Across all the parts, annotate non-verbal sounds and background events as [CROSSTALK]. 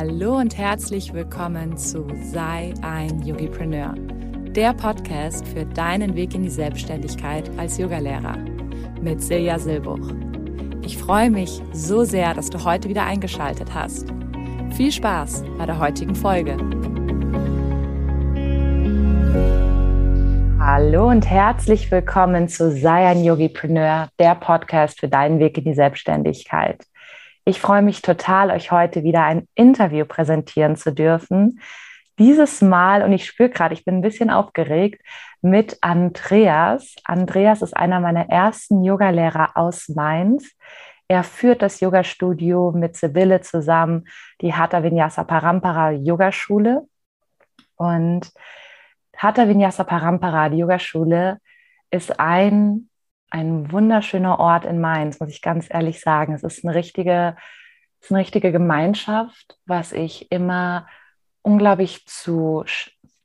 Hallo und herzlich willkommen zu Sei ein Yogipreneur, der Podcast für deinen Weg in die Selbstständigkeit als Yogalehrer mit Silja Silbuch. Ich freue mich so sehr, dass du heute wieder eingeschaltet hast. Viel Spaß bei der heutigen Folge. Hallo und herzlich willkommen zu Sei ein Yogipreneur, der Podcast für deinen Weg in die Selbstständigkeit. Ich freue mich total, euch heute wieder ein Interview präsentieren zu dürfen. Dieses Mal, und ich spüre gerade, ich bin ein bisschen aufgeregt, mit Andreas. Andreas ist einer meiner ersten Yogalehrer aus Mainz. Er führt das Yoga-Studio mit Sibylle zusammen, die Hatha Vinyasa Parampara Yogaschule. Und Hatha Vinyasa Parampara, die Yogaschule, ist ein ein wunderschöner Ort in Mainz, muss ich ganz ehrlich sagen. Es ist eine richtige, ist eine richtige Gemeinschaft, was ich immer unglaublich zu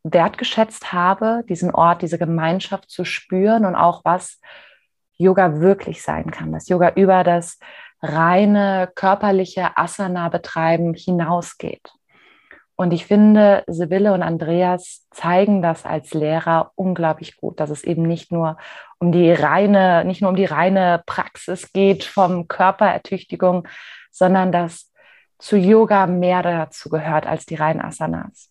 wertgeschätzt habe, diesen Ort, diese Gemeinschaft zu spüren und auch was Yoga wirklich sein kann, dass Yoga über das reine körperliche Asana betreiben hinausgeht. Und ich finde, Sibylle und Andreas zeigen das als Lehrer unglaublich gut, dass es eben nicht nur um die reine, nicht nur um die reine Praxis geht vom Körperertüchtigung, sondern dass zu Yoga mehr dazu gehört als die reinen Asanas.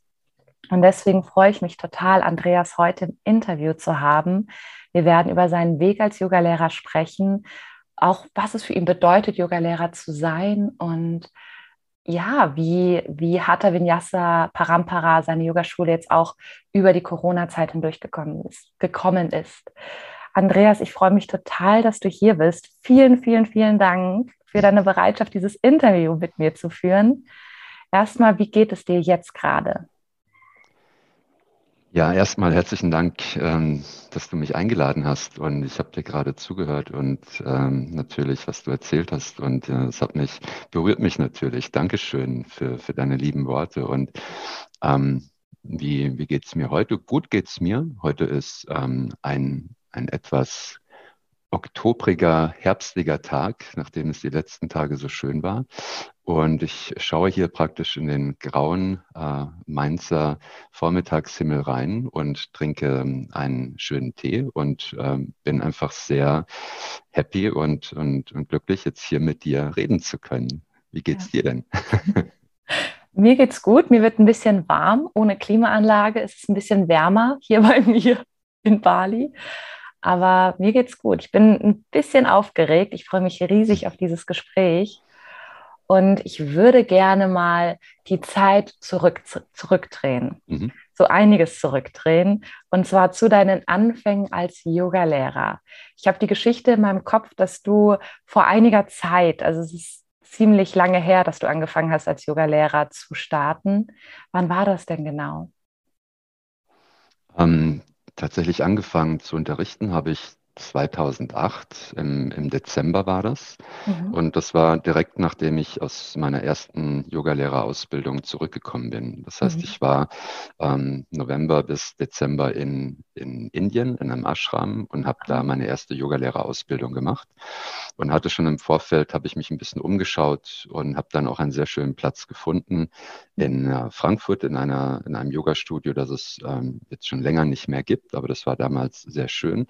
Und deswegen freue ich mich total, Andreas heute im Interview zu haben. Wir werden über seinen Weg als Yogalehrer sprechen, auch was es für ihn bedeutet, Yogalehrer zu sein und ja, wie, wie Hatha Vinyasa Parampara, seine Yogaschule jetzt auch über die Corona-Zeit hindurch gekommen ist, gekommen ist. Andreas, ich freue mich total, dass du hier bist. Vielen, vielen, vielen Dank für deine Bereitschaft, dieses Interview mit mir zu führen. Erstmal, wie geht es dir jetzt gerade? Ja, erstmal herzlichen Dank, ähm, dass du mich eingeladen hast und ich habe dir gerade zugehört und ähm, natürlich, was du erzählt hast und äh, es hat mich berührt mich natürlich. Dankeschön für, für deine lieben Worte und ähm, wie, wie geht's mir heute? Gut geht's mir. Heute ist ähm, ein, ein etwas oktobriger, herbstlicher Tag, nachdem es die letzten Tage so schön war. Und ich schaue hier praktisch in den grauen äh, Mainzer Vormittagshimmel rein und trinke ähm, einen schönen Tee und äh, bin einfach sehr happy und, und, und glücklich, jetzt hier mit dir reden zu können. Wie geht's ja. dir denn? [LAUGHS] Mir geht's gut. Mir wird ein bisschen warm. Ohne Klimaanlage Es ist ein bisschen wärmer hier bei mir in Bali. Aber mir geht's gut. Ich bin ein bisschen aufgeregt. Ich freue mich riesig auf dieses Gespräch. Und ich würde gerne mal die Zeit zurück, zurückdrehen. Mhm. So einiges zurückdrehen. Und zwar zu deinen Anfängen als Yogalehrer. Ich habe die Geschichte in meinem Kopf, dass du vor einiger Zeit, also es ist ziemlich lange her, dass du angefangen hast, als Yogalehrer zu starten. Wann war das denn genau? Ähm, tatsächlich angefangen zu unterrichten habe ich 2008, im, im Dezember war das. Mhm. Und das war direkt nachdem ich aus meiner ersten Yogalehrerausbildung zurückgekommen bin. Das heißt, mhm. ich war ähm, November bis Dezember in, in Indien in einem Ashram und habe da meine erste Yogalehrerausbildung gemacht und hatte schon im Vorfeld, habe ich mich ein bisschen umgeschaut und habe dann auch einen sehr schönen Platz gefunden in äh, Frankfurt in, einer, in einem Yogastudio, das es ähm, jetzt schon länger nicht mehr gibt, aber das war damals sehr schön.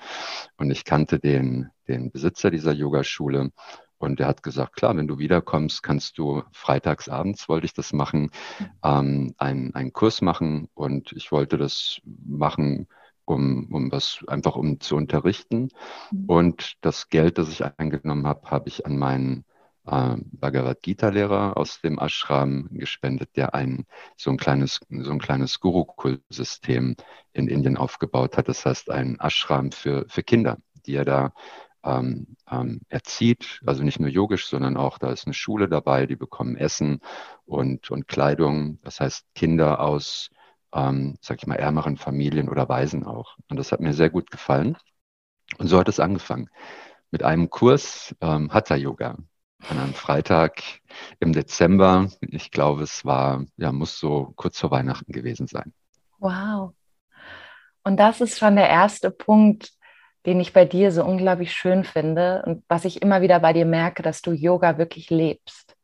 Und ich kannte den, den Besitzer dieser Yogaschule und der hat gesagt, klar, wenn du wiederkommst, kannst du freitagsabends, wollte ich das machen, ähm, einen, einen Kurs machen und ich wollte das machen, um, um was einfach um zu unterrichten. Mhm. Und das Geld, das ich eingenommen habe, habe ich an meinen äh, Bhagavad Gita-Lehrer aus dem Ashram gespendet, der ein so ein kleines, so ein kleines Gurukul-System in Indien aufgebaut hat. Das heißt, ein Ashram für, für Kinder, die er da ähm, ähm, erzieht, also nicht nur yogisch, sondern auch da ist eine Schule dabei, die bekommen Essen und, und Kleidung. Das heißt, Kinder aus, ähm, sag ich mal, ärmeren Familien oder Waisen auch. Und das hat mir sehr gut gefallen. Und so hat es angefangen. Mit einem Kurs ähm, Hatha Yoga an einem Freitag im Dezember. Ich glaube, es war, ja, muss so kurz vor Weihnachten gewesen sein. Wow. Und das ist schon der erste Punkt, den ich bei dir so unglaublich schön finde und was ich immer wieder bei dir merke, dass du Yoga wirklich lebst.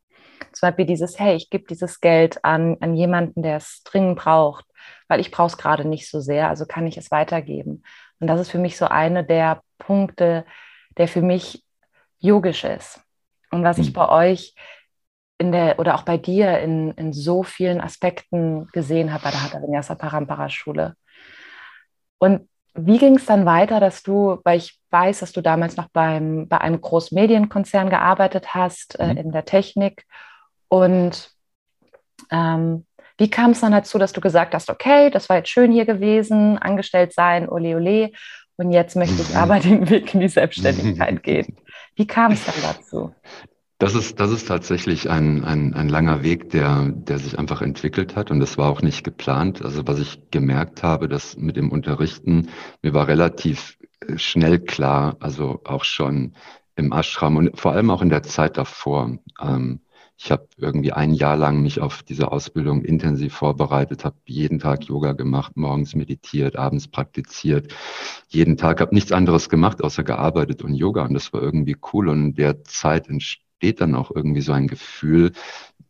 Zum Beispiel dieses, hey, ich gebe dieses Geld an, an jemanden, der es dringend braucht, weil ich brauche es gerade nicht so sehr, also kann ich es weitergeben. Und das ist für mich so eine der Punkte, der für mich yogisch ist. Und was ich hm. bei euch in der oder auch bei dir in, in so vielen Aspekten gesehen habe bei der Hatha Vinyasa Parampara Schule. Und wie ging es dann weiter, dass du, weil ich weiß, dass du damals noch beim, bei einem Großmedienkonzern gearbeitet hast, äh, mhm. äh, in der Technik. Und ähm, wie kam es dann dazu, dass du gesagt hast, okay, das war jetzt schön hier gewesen, angestellt sein, ole ole, und jetzt möchte ich mhm. aber den Weg in die Selbstständigkeit [LAUGHS] gehen. Wie kam es dann dazu? Das ist, das ist tatsächlich ein, ein, ein langer Weg, der, der sich einfach entwickelt hat und das war auch nicht geplant. Also was ich gemerkt habe, dass mit dem Unterrichten, mir war relativ äh, schnell klar, also auch schon im Ashram und vor allem auch in der Zeit davor. Ähm, ich habe irgendwie ein Jahr lang mich auf diese Ausbildung intensiv vorbereitet, habe jeden Tag Yoga gemacht, morgens meditiert, abends praktiziert, jeden Tag habe nichts anderes gemacht, außer gearbeitet und Yoga und das war irgendwie cool und in der Zeit entsteht entsteht dann auch irgendwie so ein Gefühl,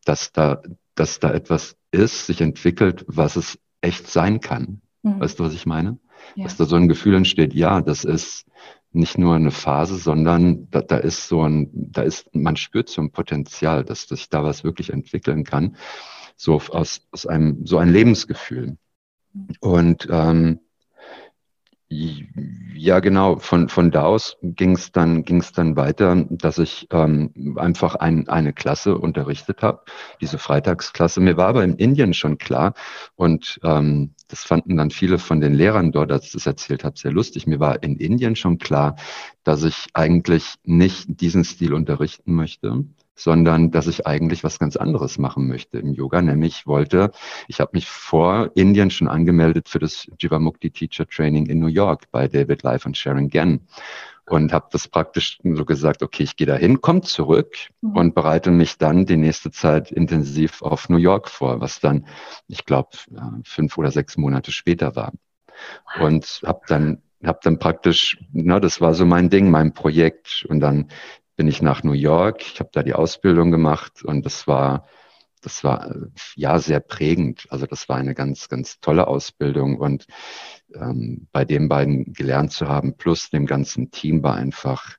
dass da, dass da etwas ist, sich entwickelt, was es echt sein kann. Mhm. Weißt du, was ich meine? Ja. Dass da so ein Gefühl entsteht, ja, das ist nicht nur eine Phase, sondern da, da ist so ein, da ist, man spürt so ein Potenzial, dass, dass sich da was wirklich entwickeln kann. So aus, aus einem, so ein Lebensgefühl. Mhm. Und ähm, ja, genau. Von, von da aus ging es dann, ging's dann weiter, dass ich ähm, einfach ein, eine Klasse unterrichtet habe, diese Freitagsklasse. Mir war aber in Indien schon klar und ähm, das fanden dann viele von den Lehrern dort, als ich das erzählt habe, sehr lustig. Mir war in Indien schon klar, dass ich eigentlich nicht diesen Stil unterrichten möchte, sondern dass ich eigentlich was ganz anderes machen möchte im Yoga, nämlich wollte, ich habe mich vor Indien schon angemeldet für das Jivamukti Teacher Training in New York bei David Life und Sharon Gann und habe das praktisch so gesagt, okay, ich gehe dahin, komme zurück mhm. und bereite mich dann die nächste Zeit intensiv auf New York vor, was dann, ich glaube, fünf oder sechs Monate später war. Und habe dann habe dann praktisch, na, das war so mein Ding, mein Projekt. Und dann bin ich nach New York. Ich habe da die Ausbildung gemacht und das war, das war ja sehr prägend. Also das war eine ganz, ganz tolle Ausbildung und ähm, bei den beiden gelernt zu haben, plus dem ganzen Team war einfach,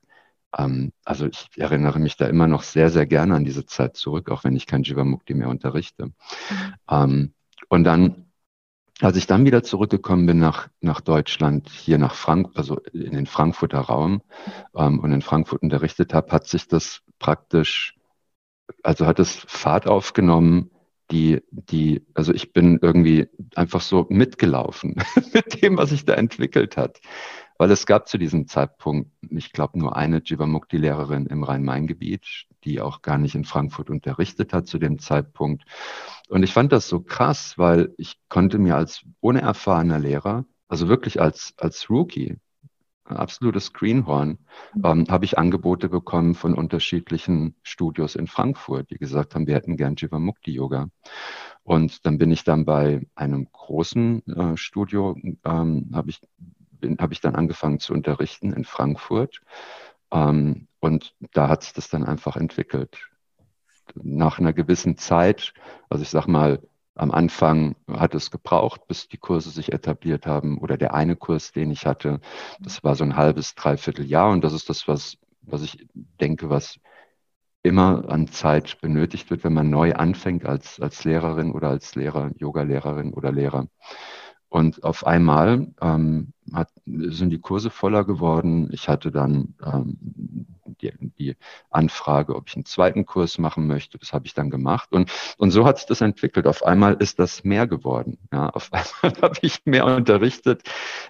ähm, also ich erinnere mich da immer noch sehr, sehr gerne an diese Zeit zurück, auch wenn ich kein Jivamukti mehr unterrichte. Mhm. Ähm, und dann als ich dann wieder zurückgekommen bin nach, nach Deutschland, hier nach Frank, also in den Frankfurter Raum ähm, und in Frankfurt unterrichtet habe, hat sich das praktisch, also hat es Fahrt aufgenommen, die, die, also ich bin irgendwie einfach so mitgelaufen [LAUGHS] mit dem, was sich da entwickelt hat. Weil es gab zu diesem Zeitpunkt, ich glaube, nur eine Jivamukti-Lehrerin im Rhein-Main-Gebiet, die auch gar nicht in Frankfurt unterrichtet hat zu dem Zeitpunkt. Und ich fand das so krass, weil ich konnte mir als unerfahrener Lehrer, also wirklich als, als Rookie, ein absolutes Greenhorn, mhm. ähm, habe ich Angebote bekommen von unterschiedlichen Studios in Frankfurt, die gesagt haben, wir hätten gern Jivamukti-Yoga. Und dann bin ich dann bei einem großen äh, Studio, ähm, habe ich habe ich dann angefangen zu unterrichten in Frankfurt. Ähm, und da hat sich das dann einfach entwickelt. Nach einer gewissen Zeit, also ich sag mal, am Anfang hat es gebraucht, bis die Kurse sich etabliert haben oder der eine Kurs, den ich hatte, das war so ein halbes, dreiviertel Jahr und das ist das, was, was ich denke, was immer an Zeit benötigt wird, wenn man neu anfängt als, als Lehrerin oder als Lehrer, Yoga-Lehrerin oder Lehrer. Und auf einmal ähm, hat, sind die Kurse voller geworden. Ich hatte dann ähm, die, die, Anfrage, ob ich einen zweiten Kurs machen möchte. Das habe ich dann gemacht. Und, und so hat sich das entwickelt. Auf einmal ist das mehr geworden. Ja, auf einmal [LAUGHS] habe ich mehr unterrichtet.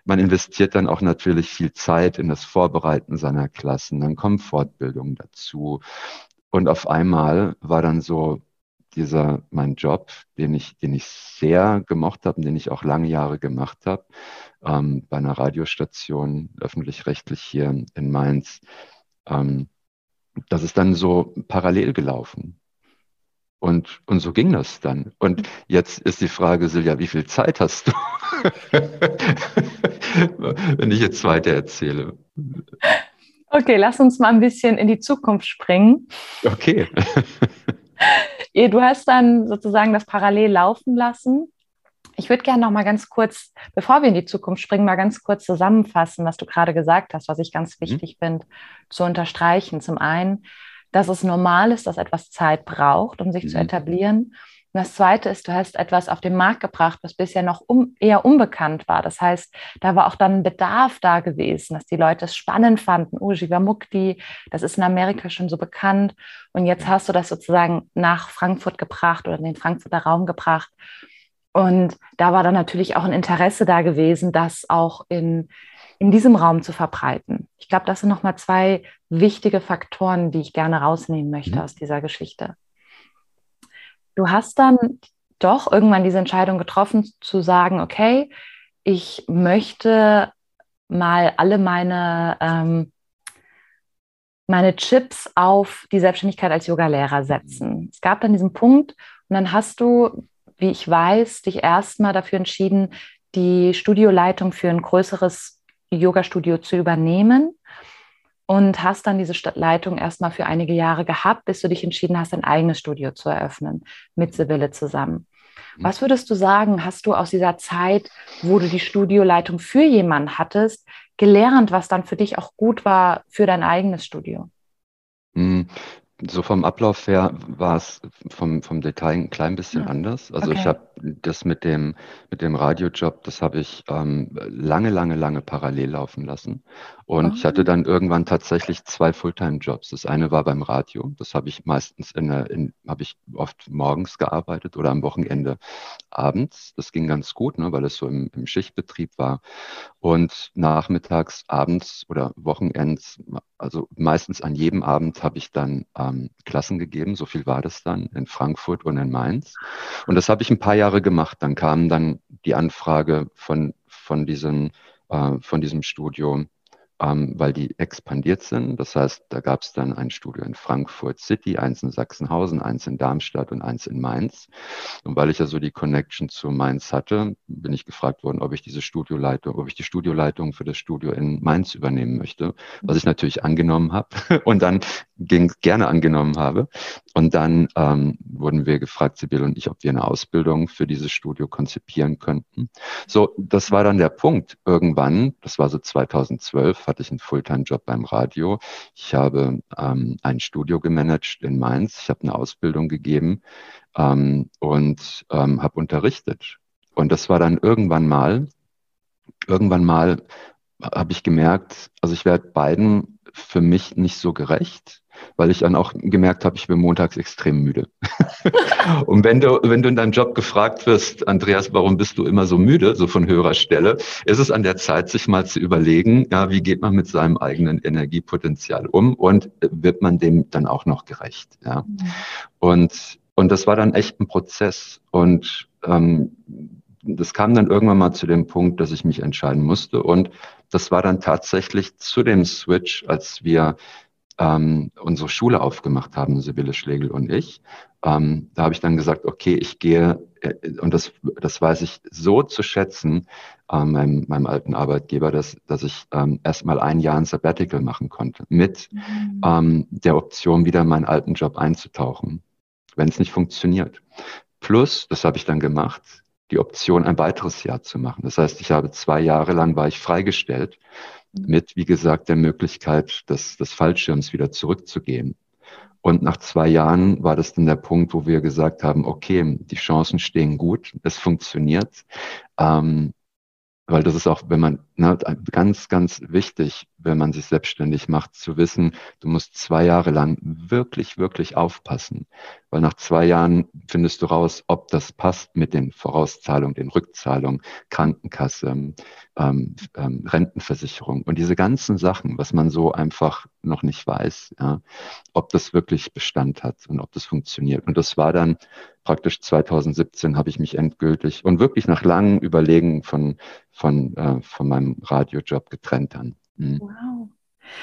Man investiert dann auch natürlich viel Zeit in das Vorbereiten seiner Klassen. Dann kommen Fortbildungen dazu. Und auf einmal war dann so, dieser mein Job, den ich, den ich sehr gemocht habe und den ich auch lange Jahre gemacht habe, ähm, bei einer Radiostation öffentlich-rechtlich hier in Mainz, ähm, das ist dann so parallel gelaufen. Und, und so ging das dann. Und jetzt ist die Frage, Silja, wie viel Zeit hast du? [LAUGHS] Wenn ich jetzt weiter erzähle. Okay, lass uns mal ein bisschen in die Zukunft springen. Okay. Du hast dann sozusagen das parallel laufen lassen. Ich würde gerne noch mal ganz kurz, bevor wir in die Zukunft springen, mal ganz kurz zusammenfassen, was du gerade gesagt hast, was ich ganz mhm. wichtig mhm. finde, zu unterstreichen. Zum einen, dass es normal ist, dass etwas Zeit braucht, um sich mhm. zu etablieren. Und das Zweite ist, du hast etwas auf den Markt gebracht, was bisher noch um, eher unbekannt war. Das heißt, da war auch dann ein Bedarf da gewesen, dass die Leute es spannend fanden. Oh, Jivamukti, das ist in Amerika schon so bekannt. Und jetzt hast du das sozusagen nach Frankfurt gebracht oder in den Frankfurter Raum gebracht. Und da war dann natürlich auch ein Interesse da gewesen, das auch in, in diesem Raum zu verbreiten. Ich glaube, das sind nochmal zwei wichtige Faktoren, die ich gerne rausnehmen möchte mhm. aus dieser Geschichte. Du hast dann doch irgendwann diese Entscheidung getroffen, zu sagen, okay, ich möchte mal alle meine, ähm, meine Chips auf die Selbstständigkeit als Yogalehrer setzen. Es gab dann diesen Punkt und dann hast du, wie ich weiß, dich erstmal dafür entschieden, die Studioleitung für ein größeres Yoga-Studio zu übernehmen und hast dann diese Leitung erstmal für einige Jahre gehabt, bis du dich entschieden hast, ein eigenes Studio zu eröffnen mit Sibylle zusammen. Mhm. Was würdest du sagen, hast du aus dieser Zeit, wo du die Studioleitung für jemanden hattest, gelernt, was dann für dich auch gut war für dein eigenes Studio? So vom Ablauf her war es vom, vom Detail ein klein bisschen ja. anders. Also okay. ich habe das mit dem, mit dem Radiojob, das habe ich ähm, lange, lange, lange parallel laufen lassen. Und oh. ich hatte dann irgendwann tatsächlich zwei Fulltime-Jobs. Das eine war beim Radio. Das habe ich meistens in, in habe ich oft morgens gearbeitet oder am Wochenende abends. Das ging ganz gut, ne, weil es so im, im Schichtbetrieb war. Und nachmittags, abends oder Wochenends, also meistens an jedem Abend habe ich dann ähm, Klassen gegeben. So viel war das dann in Frankfurt und in Mainz. Und das habe ich ein paar Jahre gemacht. Dann kam dann die Anfrage von, von, diesem, äh, von diesem Studio ähm, weil die expandiert sind. Das heißt, da gab es dann ein Studio in Frankfurt City, eins in Sachsenhausen, eins in Darmstadt und eins in Mainz. Und weil ich ja so die Connection zu Mainz hatte, bin ich gefragt worden, ob ich diese Studioleitung, ob ich die Studioleitung für das Studio in Mainz übernehmen möchte, was ich natürlich angenommen habe [LAUGHS] und dann gerne angenommen habe. Und dann ähm, wurden wir gefragt, Sibylle und ich, ob wir eine Ausbildung für dieses Studio konzipieren könnten. So, das war dann der Punkt. Irgendwann, das war so 2012, hatte ich einen Fulltime-Job beim Radio. Ich habe ähm, ein Studio gemanagt in Mainz. Ich habe eine Ausbildung gegeben ähm, und ähm, habe unterrichtet. Und das war dann irgendwann mal, irgendwann mal habe ich gemerkt, also ich werde beiden für mich nicht so gerecht weil ich dann auch gemerkt habe, ich bin montags extrem müde. [LAUGHS] und wenn du, wenn du in deinem Job gefragt wirst, Andreas, warum bist du immer so müde, so von höherer Stelle, ist es an der Zeit, sich mal zu überlegen, ja, wie geht man mit seinem eigenen Energiepotenzial um und wird man dem dann auch noch gerecht, ja. Mhm. Und, und das war dann echt ein Prozess und, ähm, das kam dann irgendwann mal zu dem Punkt, dass ich mich entscheiden musste. Und das war dann tatsächlich zu dem Switch, als wir ähm, unsere Schule aufgemacht haben, Sibylle Schlegel und ich. Ähm, da habe ich dann gesagt, okay, ich gehe, äh, und das, das weiß ich so zu schätzen, äh, meinem, meinem alten Arbeitgeber, dass, dass ich ähm, erstmal ein Jahr ein Sabbatical machen konnte, mit mhm. ähm, der Option, wieder in meinen alten Job einzutauchen, wenn es nicht funktioniert. Plus, das habe ich dann gemacht, die Option, ein weiteres Jahr zu machen. Das heißt, ich habe zwei Jahre lang war ich freigestellt mit, wie gesagt, der Möglichkeit des, des Fallschirms wieder zurückzugehen. Und nach zwei Jahren war das dann der Punkt, wo wir gesagt haben, okay, die Chancen stehen gut, es funktioniert. Ähm, weil das ist auch, wenn man, ne, ganz, ganz wichtig, wenn man sich selbstständig macht, zu wissen, du musst zwei Jahre lang wirklich, wirklich aufpassen. Weil nach zwei Jahren findest du raus, ob das passt mit den Vorauszahlungen, den Rückzahlungen, Krankenkasse, ähm, ähm, Rentenversicherung und diese ganzen Sachen, was man so einfach noch nicht weiß, ja, ob das wirklich Bestand hat und ob das funktioniert. Und das war dann praktisch 2017 habe ich mich endgültig und wirklich nach langem Überlegen von, von, äh, von meinem Radiojob getrennt dann. Mhm. Wow.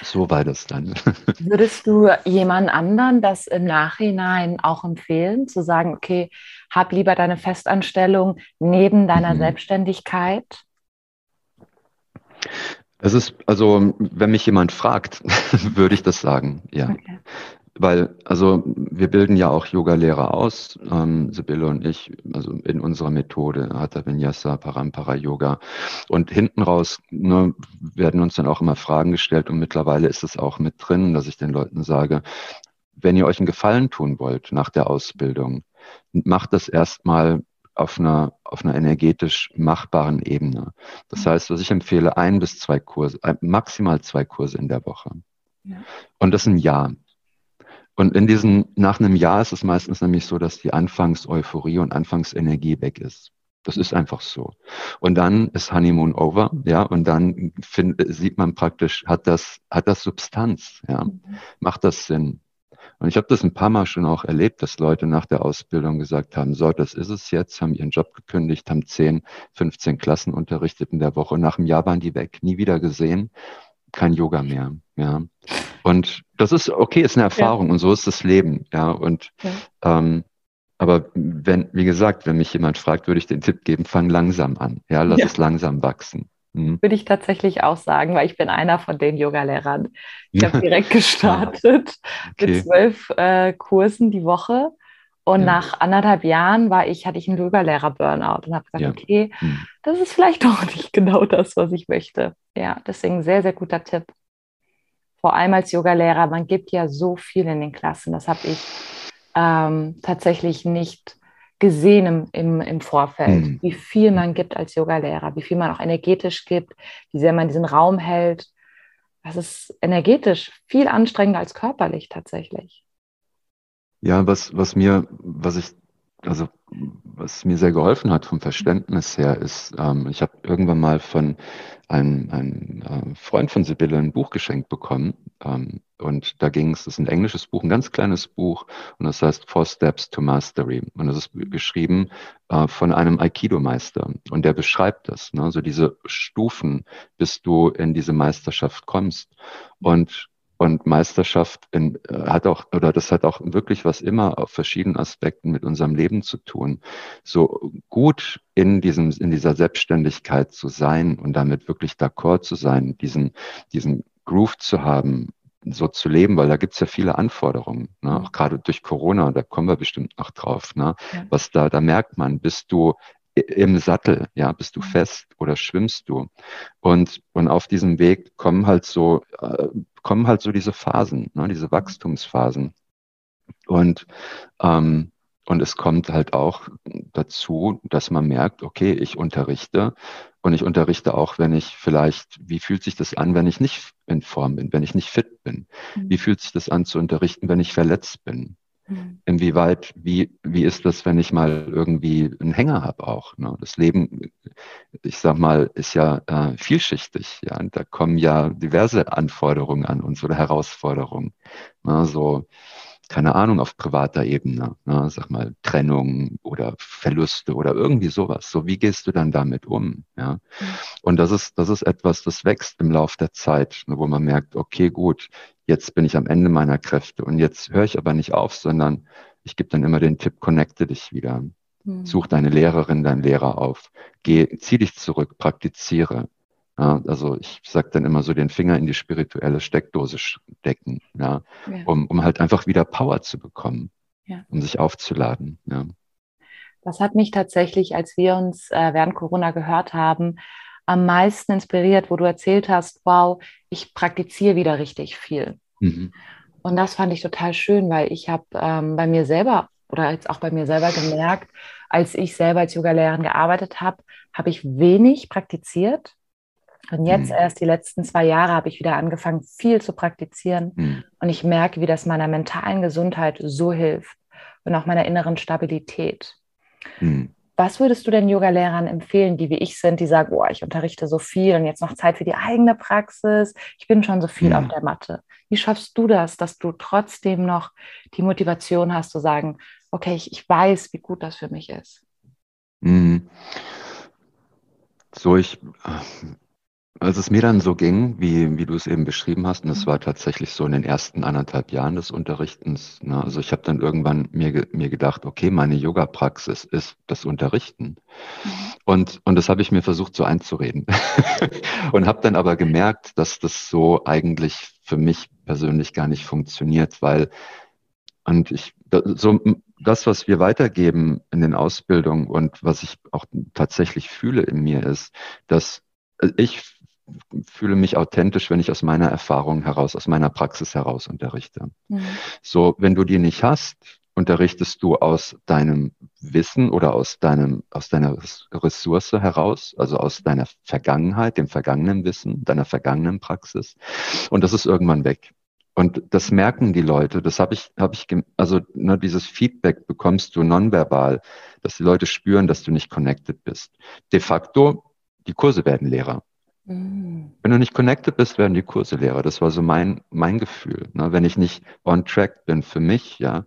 So war das dann. [LAUGHS] Würdest du jemand anderen das im Nachhinein auch empfehlen, zu sagen, okay, hab lieber deine Festanstellung neben deiner mhm. Selbstständigkeit? Es ist, also, wenn mich jemand fragt, [LAUGHS] würde ich das sagen, ja. Okay. Weil, also wir bilden ja auch Yoga-Lehrer aus, ähm, Sibylle und ich, also in unserer Methode, Hatha Vinyasa, Parampara Yoga. Und hinten raus ne, werden uns dann auch immer Fragen gestellt und mittlerweile ist es auch mit drin, dass ich den Leuten sage, wenn ihr euch einen Gefallen tun wollt nach der Ausbildung, macht das erstmal auf einer, auf einer energetisch machbaren Ebene. Das mhm. heißt, was ich empfehle, ein bis zwei Kurse, maximal zwei Kurse in der Woche. Ja. Und das ein Jahr. Und in diesen, nach einem Jahr ist es meistens nämlich so, dass die Anfangseuphorie und Anfangsenergie weg ist. Das ist einfach so. Und dann ist Honeymoon over, ja, und dann find, sieht man praktisch, hat das, hat das Substanz, ja, mhm. macht das Sinn. Und ich habe das ein paar Mal schon auch erlebt, dass Leute nach der Ausbildung gesagt haben, so, das ist es jetzt, haben ihren Job gekündigt, haben 10, 15 Klassen unterrichtet in der Woche. Nach einem Jahr waren die weg, nie wieder gesehen, kein Yoga mehr. Ja. Und das ist okay, ist eine Erfahrung ja. und so ist das Leben. Ja. Und ja. Ähm, aber wenn, wie gesagt, wenn mich jemand fragt, würde ich den Tipp geben, fang langsam an. Ja, lass ja. es langsam wachsen. Mhm. Würde ich tatsächlich auch sagen, weil ich bin einer von den Yogalehrern. Ich habe [LAUGHS] direkt gestartet okay. mit zwölf äh, Kursen die Woche. Und ja. nach anderthalb Jahren war ich, hatte ich einen Yogalehrer-Burnout und habe gesagt, ja. okay, mhm. das ist vielleicht [LAUGHS] doch nicht genau das, was ich möchte. Ja, deswegen sehr, sehr guter Tipp. Vor allem als Yogalehrer, man gibt ja so viel in den Klassen. Das habe ich ähm, tatsächlich nicht gesehen im, im, im Vorfeld, mhm. wie viel man gibt als Yogalehrer, wie viel man auch energetisch gibt, wie sehr man diesen Raum hält. Das ist energetisch viel anstrengender als körperlich tatsächlich. Ja, was, was mir, was ich, also was mir sehr geholfen hat vom Verständnis her, ist, ähm, ich habe irgendwann mal von einem, einem äh, Freund von Sibylle ein Buch geschenkt bekommen. Ähm, und da ging es, das ist ein englisches Buch, ein ganz kleines Buch, und das heißt Four Steps to Mastery. Und das ist geschrieben äh, von einem Aikido-Meister. Und der beschreibt das, ne? also diese Stufen, bis du in diese Meisterschaft kommst. Und und Meisterschaft in, äh, hat auch, oder das hat auch wirklich was immer auf verschiedenen Aspekten mit unserem Leben zu tun. So gut in diesem, in dieser Selbstständigkeit zu sein und damit wirklich d'accord zu sein, diesen, diesen Groove zu haben, so zu leben, weil da gibt's ja viele Anforderungen, ne? auch gerade durch Corona, da kommen wir bestimmt noch drauf, ne? Ja. was da, da merkt man, bist du im Sattel, ja, bist du mhm. fest oder schwimmst du? Und, und auf diesem Weg kommen halt so, äh, kommen halt so diese Phasen, ne, diese Wachstumsphasen. Und, ähm, und es kommt halt auch dazu, dass man merkt, okay, ich unterrichte und ich unterrichte auch, wenn ich vielleicht, wie fühlt sich das an, wenn ich nicht in Form bin, wenn ich nicht fit bin? Mhm. Wie fühlt sich das an zu unterrichten, wenn ich verletzt bin? Mhm. Inwieweit, wie, wie ist das, wenn ich mal irgendwie einen Hänger habe auch? Ne? Das Leben, ich sag mal, ist ja äh, vielschichtig. Ja? Und da kommen ja diverse Anforderungen an uns oder Herausforderungen. Ne? So, keine Ahnung, auf privater Ebene, ne? sag mal, Trennung oder Verluste oder irgendwie sowas. So, wie gehst du dann damit um? Ja? Und das ist, das ist etwas, das wächst im Laufe der Zeit, ne? wo man merkt, okay, gut, jetzt bin ich am Ende meiner Kräfte und jetzt höre ich aber nicht auf, sondern ich gebe dann immer den Tipp, connecte dich wieder. Mhm. Such deine Lehrerin, deinen Lehrer auf. Geh, zieh dich zurück, praktiziere. Ja, also ich sage dann immer so den Finger in die spirituelle Steckdose stecken, ja, ja. Um, um halt einfach wieder Power zu bekommen, ja. um sich aufzuladen. Ja. Das hat mich tatsächlich, als wir uns äh, während Corona gehört haben, am meisten inspiriert, wo du erzählt hast, wow, ich praktiziere wieder richtig viel. Mhm. Und das fand ich total schön, weil ich habe ähm, bei mir selber oder jetzt auch bei mir selber gemerkt, als ich selber als Yogalehrerin gearbeitet habe, habe ich wenig praktiziert. Und jetzt mhm. erst die letzten zwei Jahre habe ich wieder angefangen, viel zu praktizieren. Mhm. Und ich merke, wie das meiner mentalen Gesundheit so hilft und auch meiner inneren Stabilität. Mhm. Was würdest du denn Yoga-Lehrern empfehlen, die wie ich sind, die sagen, oh, ich unterrichte so viel und jetzt noch Zeit für die eigene Praxis, ich bin schon so viel mhm. auf der Matte. Wie schaffst du das, dass du trotzdem noch die Motivation hast zu sagen, okay, ich, ich weiß, wie gut das für mich ist? Mhm. So, ich als es mir dann so ging, wie, wie du es eben beschrieben hast, und es mhm. war tatsächlich so in den ersten anderthalb Jahren des Unterrichtens, ne, also ich habe dann irgendwann mir, mir gedacht, okay, meine Yoga-Praxis ist das Unterrichten. Mhm. Und, und das habe ich mir versucht so einzureden. [LAUGHS] und habe dann aber gemerkt, dass das so eigentlich für mich persönlich gar nicht funktioniert, weil und ich, so, das, was wir weitergeben in den Ausbildungen und was ich auch tatsächlich fühle in mir ist, dass ich fühle mich authentisch, wenn ich aus meiner Erfahrung heraus, aus meiner Praxis heraus unterrichte. Mhm. So, wenn du die nicht hast, unterrichtest du aus deinem Wissen oder aus deinem, aus deiner Ressource heraus, also aus deiner Vergangenheit, dem vergangenen Wissen, deiner vergangenen Praxis. Und das ist irgendwann weg. Und das merken die Leute. Das habe ich, habe ich, also ne, dieses Feedback bekommst du nonverbal, dass die Leute spüren, dass du nicht connected bist. De facto, die Kurse werden leerer. Mhm. Wenn du nicht connected bist, werden die Kurse leerer. Das war so mein, mein Gefühl. Ne? Wenn ich nicht on track bin für mich, ja.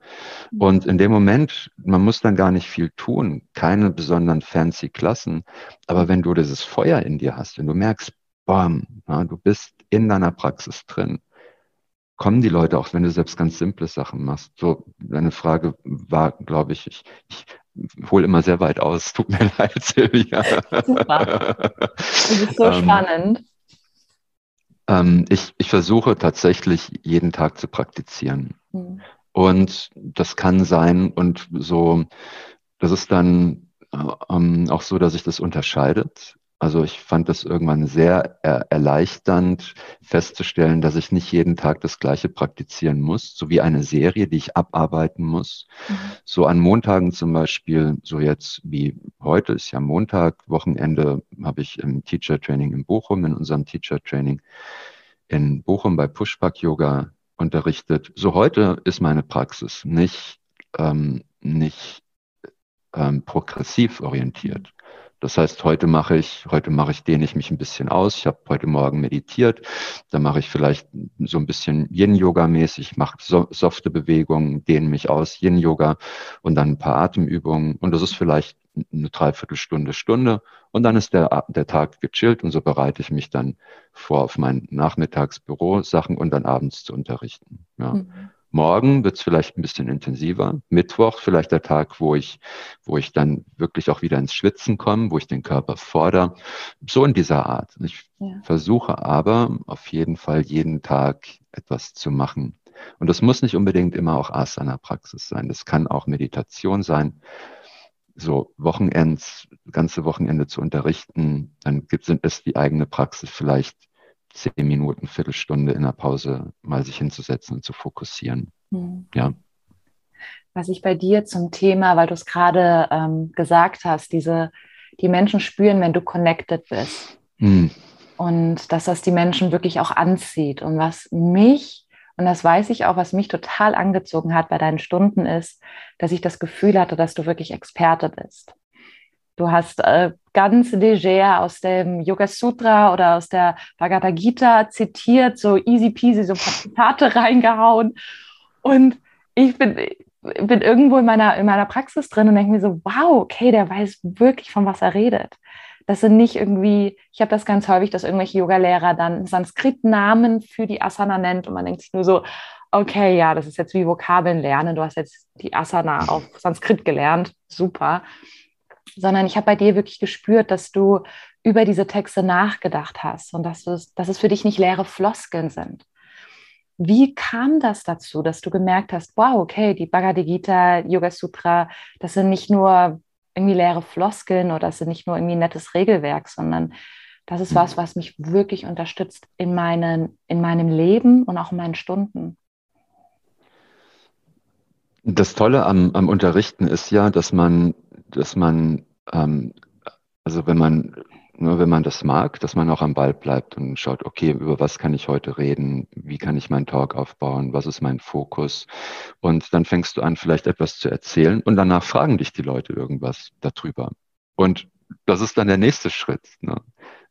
Mhm. Und in dem Moment, man muss dann gar nicht viel tun, keine besonderen fancy Klassen. Aber wenn du dieses Feuer in dir hast, wenn du merkst, bam, ja, du bist in deiner Praxis drin, kommen die Leute auch, wenn du selbst ganz simple Sachen machst. So, deine Frage war, glaube ich, ich, ich hole immer sehr weit aus. Tut mir [LAUGHS] leid, Silvia. Super. Das ist so ähm, spannend. Ähm, ich, ich versuche tatsächlich jeden Tag zu praktizieren. Mhm. Und das kann sein und so, das ist dann äh, ähm, auch so, dass sich das unterscheidet. Also ich fand es irgendwann sehr erleichternd festzustellen, dass ich nicht jeden Tag das Gleiche praktizieren muss, so wie eine Serie, die ich abarbeiten muss. Mhm. So an Montagen zum Beispiel, so jetzt wie heute ist ja Montag, Wochenende habe ich im Teacher Training in Bochum, in unserem Teacher Training in Bochum bei Pushback Yoga unterrichtet. So heute ist meine Praxis nicht, ähm, nicht ähm, progressiv orientiert. Das heißt, heute mache ich, heute mache ich, dehne ich mich ein bisschen aus. Ich habe heute Morgen meditiert. Da mache ich vielleicht so ein bisschen Yin-Yoga-mäßig, mache so, softe Bewegungen, dehne mich aus, Yin-Yoga und dann ein paar Atemübungen. Und das ist vielleicht eine Dreiviertelstunde, Stunde. Und dann ist der, der Tag gechillt und so bereite ich mich dann vor auf mein Nachmittagsbüro Sachen und dann abends zu unterrichten. Ja. Mhm. Morgen wird es vielleicht ein bisschen intensiver. Mittwoch vielleicht der Tag, wo ich, wo ich dann wirklich auch wieder ins Schwitzen komme, wo ich den Körper fordere. So in dieser Art. Ich ja. versuche aber auf jeden Fall jeden Tag etwas zu machen. Und das muss nicht unbedingt immer auch Asana-Praxis sein. Das kann auch Meditation sein. So Wochenends, ganze Wochenende zu unterrichten, dann gibt, sind es die eigene Praxis vielleicht zehn Minuten, Viertelstunde in der Pause mal sich hinzusetzen und zu fokussieren. Mhm. Ja. Was ich bei dir zum Thema, weil du es gerade ähm, gesagt hast, diese, die Menschen spüren, wenn du connected bist. Mhm. Und dass das die Menschen wirklich auch anzieht. Und was mich, und das weiß ich auch, was mich total angezogen hat bei deinen Stunden ist, dass ich das Gefühl hatte, dass du wirklich Experte bist. Du hast äh, ganz leger aus dem Yoga Sutra oder aus der Bhagavad Gita zitiert, so easy peasy, so ein paar Zitate [LAUGHS] reingehauen. Und ich bin, bin irgendwo in meiner, in meiner Praxis drin und denke mir so, wow, okay, der weiß wirklich, von was er redet. Das sind nicht irgendwie, ich habe das ganz häufig, dass irgendwelche Yogalehrer dann Sanskrit-Namen für die Asana nennt und man denkt sich nur so, okay, ja, das ist jetzt wie Vokabeln lernen. Du hast jetzt die Asana auf Sanskrit gelernt, super sondern ich habe bei dir wirklich gespürt, dass du über diese Texte nachgedacht hast und dass, dass es für dich nicht leere Floskeln sind. Wie kam das dazu, dass du gemerkt hast, wow, okay, die Bhagavad Gita, Yoga Sutra, das sind nicht nur irgendwie leere Floskeln oder das sind nicht nur irgendwie nettes Regelwerk, sondern das ist was, was mich wirklich unterstützt in, meinen, in meinem Leben und auch in meinen Stunden. Das Tolle am, am Unterrichten ist ja, dass man, dass man, ähm, also wenn man, nur wenn man das mag, dass man auch am Ball bleibt und schaut, okay, über was kann ich heute reden? Wie kann ich meinen Talk aufbauen? Was ist mein Fokus? Und dann fängst du an, vielleicht etwas zu erzählen und danach fragen dich die Leute irgendwas darüber. Und das ist dann der nächste Schritt. Ne?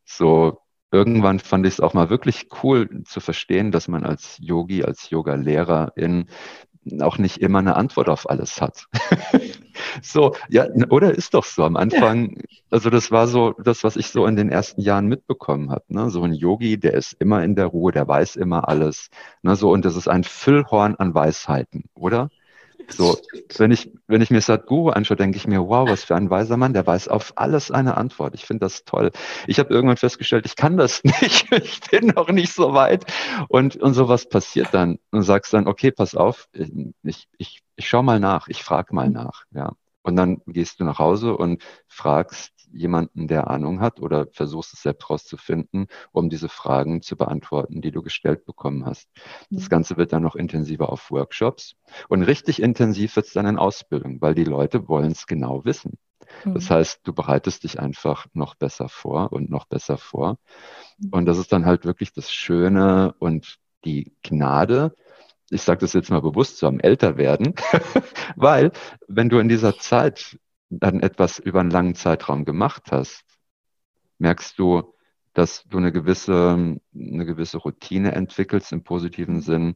So, irgendwann fand ich es auch mal wirklich cool zu verstehen, dass man als Yogi, als Yoga-Lehrerin auch nicht immer eine Antwort auf alles hat. [LAUGHS] so, ja, oder ist doch so am Anfang, ja. also das war so das, was ich so in den ersten Jahren mitbekommen habe. Ne? So ein Yogi, der ist immer in der Ruhe, der weiß immer alles. Ne? So, und das ist ein Füllhorn an Weisheiten, oder? So, wenn ich, wenn ich mir Sadhguru anschaue, denke ich mir, wow, was für ein weiser Mann, der weiß auf alles eine Antwort. Ich finde das toll. Ich habe irgendwann festgestellt, ich kann das [LAUGHS] nicht. Ich bin noch nicht so weit. Und, und sowas passiert dann. Und sagst dann, okay, pass auf, ich, ich schau mal nach, ich frage mal nach, ja. Und dann gehst du nach Hause und fragst jemanden, der Ahnung hat oder versuchst es selbst rauszufinden, um diese Fragen zu beantworten, die du gestellt bekommen hast. Das mhm. Ganze wird dann noch intensiver auf Workshops und richtig intensiv wird es dann in Ausbildung, weil die Leute wollen es genau wissen. Das mhm. heißt, du bereitest dich einfach noch besser vor und noch besser vor. Mhm. Und das ist dann halt wirklich das Schöne und die Gnade, ich sage das jetzt mal bewusst, so am Älterwerden, [LAUGHS] weil wenn du in dieser Zeit dann etwas über einen langen Zeitraum gemacht hast, merkst du, dass du eine gewisse, eine gewisse Routine entwickelst im positiven mhm. Sinn,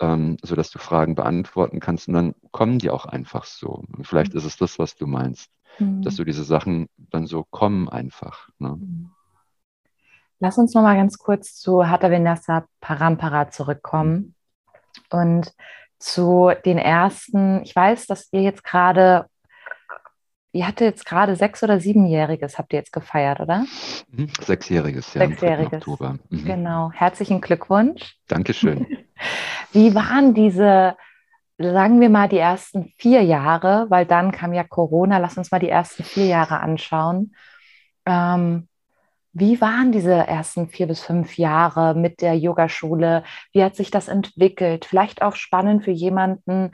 ähm, so dass du Fragen beantworten kannst und dann kommen die auch einfach so. Und vielleicht mhm. ist es das, was du meinst, mhm. dass du diese Sachen dann so kommen einfach. Ne? Mhm. Lass uns noch mal ganz kurz zu Hatha Vinyasa Parampara zurückkommen und zu den ersten. Ich weiß, dass ihr jetzt gerade Ihr hattet jetzt gerade sechs- oder siebenjähriges, habt ihr jetzt gefeiert, oder? Mhm, sechsjähriges, ja. Sechsjähriges. Oktober. Mhm. Genau. Herzlichen Glückwunsch. Dankeschön. [LAUGHS] Wie waren diese, sagen wir mal, die ersten vier Jahre, weil dann kam ja Corona, lass uns mal die ersten vier Jahre anschauen. Ähm, wie waren diese ersten vier bis fünf Jahre mit der Yogaschule? Wie hat sich das entwickelt? Vielleicht auch spannend für jemanden,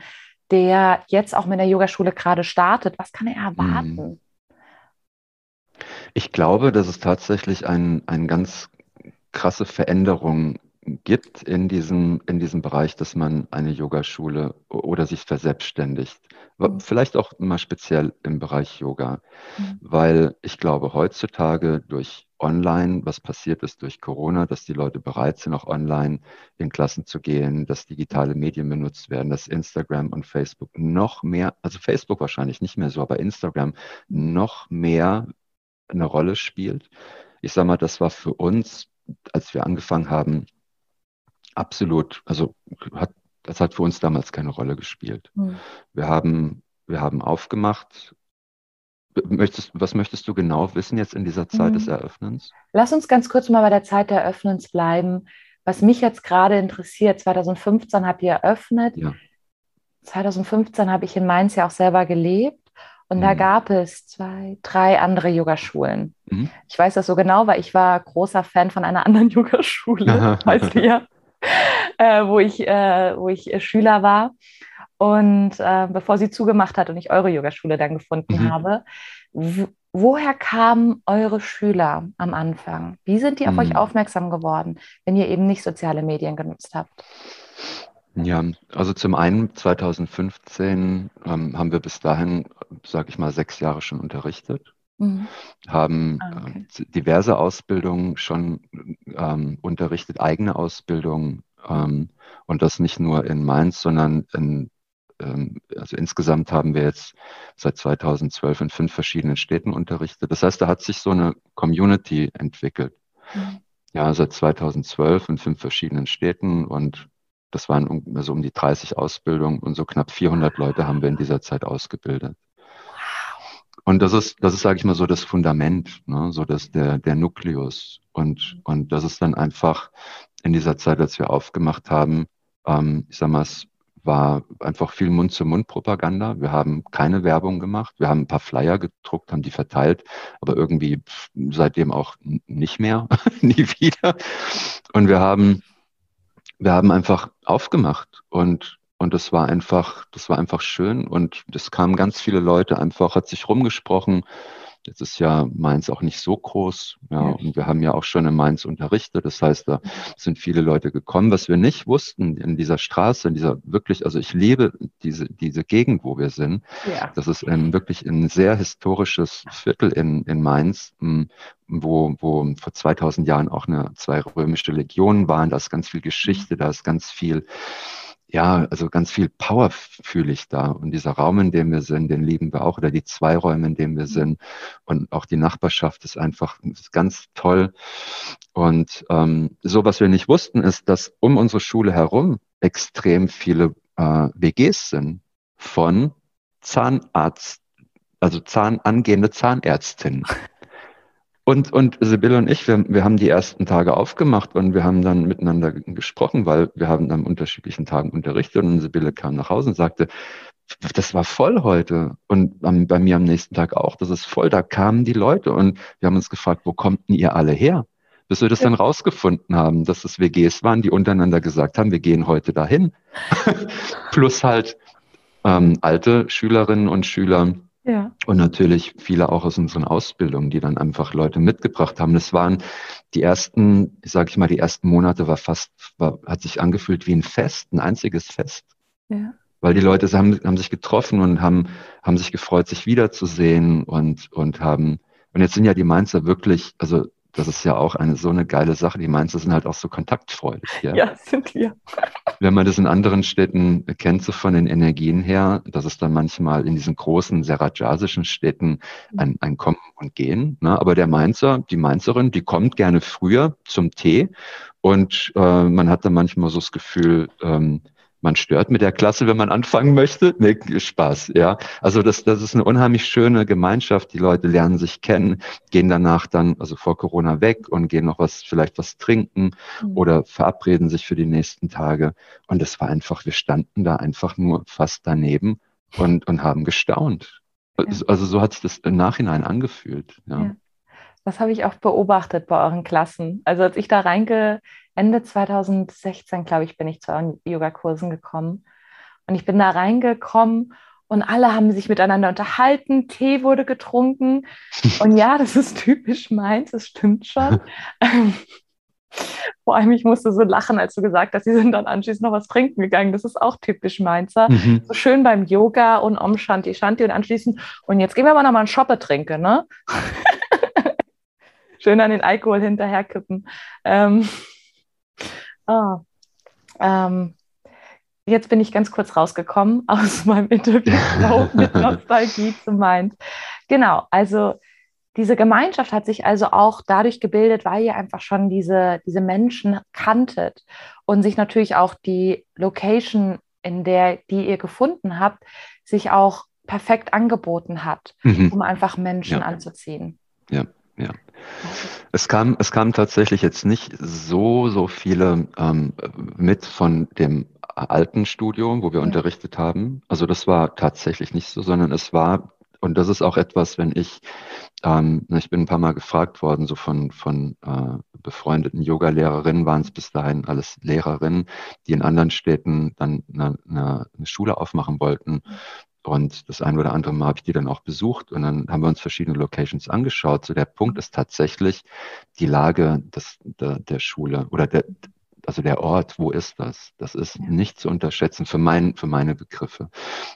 der jetzt auch mit der Yogaschule gerade startet? Was kann er erwarten? Mhm. Ich glaube, dass es tatsächlich eine ein ganz krasse Veränderung gibt in diesem, in diesem Bereich, dass man eine Yogaschule oder sich verselbstständigt. Mhm. Vielleicht auch mal speziell im Bereich Yoga, mhm. weil ich glaube, heutzutage durch Online, was passiert ist durch Corona, dass die Leute bereit sind, auch online in Klassen zu gehen, dass digitale Medien benutzt werden, dass Instagram und Facebook noch mehr, also Facebook wahrscheinlich nicht mehr so, aber Instagram noch mehr eine Rolle spielt. Ich sage mal, das war für uns, als wir angefangen haben, absolut, also hat, das hat für uns damals keine Rolle gespielt. Mhm. Wir haben, wir haben aufgemacht. Möchtest, was möchtest du genau wissen jetzt in dieser Zeit mhm. des Eröffnens? Lass uns ganz kurz mal bei der Zeit der Eröffnens bleiben. Was mich jetzt gerade interessiert, 2015 habt ihr eröffnet. Ja. 2015 habe ich in Mainz ja auch selber gelebt. Und mhm. da gab es zwei, drei andere Yogaschulen. Mhm. Ich weiß das so genau, weil ich war großer Fan von einer [LAUGHS] anderen Yogaschule, [LAUGHS] du ja. [LAUGHS] äh, wo ich, äh, wo ich äh, Schüler war. Und äh, bevor sie zugemacht hat und ich eure Yogaschule dann gefunden mhm. habe, woher kamen eure Schüler am Anfang? Wie sind die auf mhm. euch aufmerksam geworden, wenn ihr eben nicht soziale Medien genutzt habt? Ja, also zum einen 2015 ähm, haben wir bis dahin, sage ich mal, sechs Jahre schon unterrichtet. Mhm. haben ah, okay. äh, diverse Ausbildungen schon ähm, unterrichtet, eigene Ausbildungen ähm, und das nicht nur in Mainz, sondern in, ähm, also insgesamt haben wir jetzt seit 2012 in fünf verschiedenen Städten unterrichtet. Das heißt, da hat sich so eine Community entwickelt. Mhm. Ja, seit 2012 in fünf verschiedenen Städten und das waren um, also um die 30 Ausbildungen und so knapp 400 Leute haben wir in dieser Zeit ausgebildet. Und das ist, das ist, sage ich mal, so das Fundament, ne? so dass der, der Nukleus. Und, und das ist dann einfach in dieser Zeit, als wir aufgemacht haben, ähm, ich sag mal, es war einfach viel Mund-zu-Mund-Propaganda. Wir haben keine Werbung gemacht. Wir haben ein paar Flyer gedruckt, haben die verteilt, aber irgendwie seitdem auch nicht mehr, [LAUGHS] nie wieder. Und wir haben, wir haben einfach aufgemacht und und das war einfach, das war einfach schön. Und es kamen ganz viele Leute einfach, hat sich rumgesprochen. Jetzt ist ja Mainz auch nicht so groß. Ja. Und wir haben ja auch schon in Mainz unterrichtet. Das heißt, da sind viele Leute gekommen. Was wir nicht wussten in dieser Straße, in dieser wirklich, also ich liebe diese, diese Gegend, wo wir sind. Ja. Das ist ein, wirklich ein sehr historisches Viertel in, in Mainz, hm, wo, wo vor 2000 Jahren auch eine, zwei römische Legionen waren. Da ist ganz viel Geschichte, da ist ganz viel ja, also ganz viel Power fühle ich da. Und dieser Raum, in dem wir sind, den lieben wir auch. Oder die zwei Räume, in denen wir mhm. sind. Und auch die Nachbarschaft ist einfach ist ganz toll. Und ähm, so, was wir nicht wussten, ist, dass um unsere Schule herum extrem viele äh, WGs sind von Zahnarzt, also Zahn, angehende Zahnärztinnen. [LAUGHS] Und, und Sibylle und ich, wir, wir haben die ersten Tage aufgemacht und wir haben dann miteinander gesprochen, weil wir haben an unterschiedlichen Tagen unterrichtet und Sibylle kam nach Hause und sagte, das war voll heute. Und bei mir am nächsten Tag auch, das ist voll. Da kamen die Leute und wir haben uns gefragt, wo kommt denn ihr alle her? Bis wir das dann rausgefunden haben, dass es WGs waren, die untereinander gesagt haben, wir gehen heute dahin. [LAUGHS] Plus halt ähm, alte Schülerinnen und Schüler, ja. Und natürlich viele auch aus unseren Ausbildungen, die dann einfach Leute mitgebracht haben. Das waren die ersten, sage ich mal, die ersten Monate war fast, war, hat sich angefühlt wie ein Fest, ein einziges Fest. Ja. Weil die Leute haben, haben sich getroffen und haben, haben sich gefreut, sich wiederzusehen und, und haben, und jetzt sind ja die Mainzer wirklich, also das ist ja auch eine so eine geile Sache. Die Mainzer sind halt auch so kontaktfreudig. Ja, ja sind wir. [LAUGHS] Wenn man das in anderen Städten kennt, so von den Energien her, dass es dann manchmal in diesen großen, sehr rajasischen Städten ein, ein Kommen und Gehen. Ne? Aber der Mainzer, die Mainzerin, die kommt gerne früher zum Tee und äh, man hat dann manchmal so das Gefühl, ähm, man stört mit der Klasse, wenn man anfangen möchte. Nee, Spaß, ja. Also das, das ist eine unheimlich schöne Gemeinschaft. Die Leute lernen sich kennen, gehen danach dann, also vor Corona weg und gehen noch was, vielleicht was trinken mhm. oder verabreden sich für die nächsten Tage. Und es war einfach, wir standen da einfach nur fast daneben und, und haben gestaunt. Ja. Also so hat sich das im Nachhinein angefühlt, ja. ja. Das habe ich auch beobachtet bei euren Klassen. Also als ich da reinge, Ende 2016, glaube ich, bin ich zu euren Yogakursen gekommen. Und ich bin da reingekommen und alle haben sich miteinander unterhalten, Tee wurde getrunken. [LAUGHS] Und ja, das ist typisch meins, das stimmt schon. [LAUGHS] Vor allem, ich musste so lachen, als du gesagt hast, sie sind dann anschließend noch was trinken gegangen. Das ist auch typisch Mainzer. Mhm. So schön beim Yoga und Om Shanti Shanti und anschließend, und jetzt gehen wir mal noch mal einen Shoppe trinken, ne? [LAUGHS] schön an den Alkohol hinterherkippen. Ähm, oh, [LAUGHS] ähm, jetzt bin ich ganz kurz rausgekommen [LAUGHS] aus meinem Interview [LAUGHS] mit Nostalgie zu meint. Genau, also diese Gemeinschaft hat sich also auch dadurch gebildet, weil ihr einfach schon diese, diese Menschen kanntet und sich natürlich auch die Location, in der die ihr gefunden habt, sich auch perfekt angeboten hat, mhm. um einfach Menschen ja. anzuziehen. Ja. Ja. Es kam, es kamen tatsächlich jetzt nicht so, so viele ähm, mit von dem alten Studio, wo wir ja. unterrichtet haben. Also das war tatsächlich nicht so, sondern es war, und das ist auch etwas, wenn ich, ähm, ich bin ein paar Mal gefragt worden, so von, von äh, befreundeten Yoga-Lehrerinnen waren es bis dahin alles Lehrerinnen, die in anderen Städten dann eine, eine, eine Schule aufmachen wollten. Und das ein oder andere Mal habe ich die dann auch besucht und dann haben wir uns verschiedene Locations angeschaut. So der Punkt ist tatsächlich die Lage des, der, der Schule oder der, also der Ort, wo ist das? Das ist nicht zu unterschätzen für, mein, für meine Begriffe.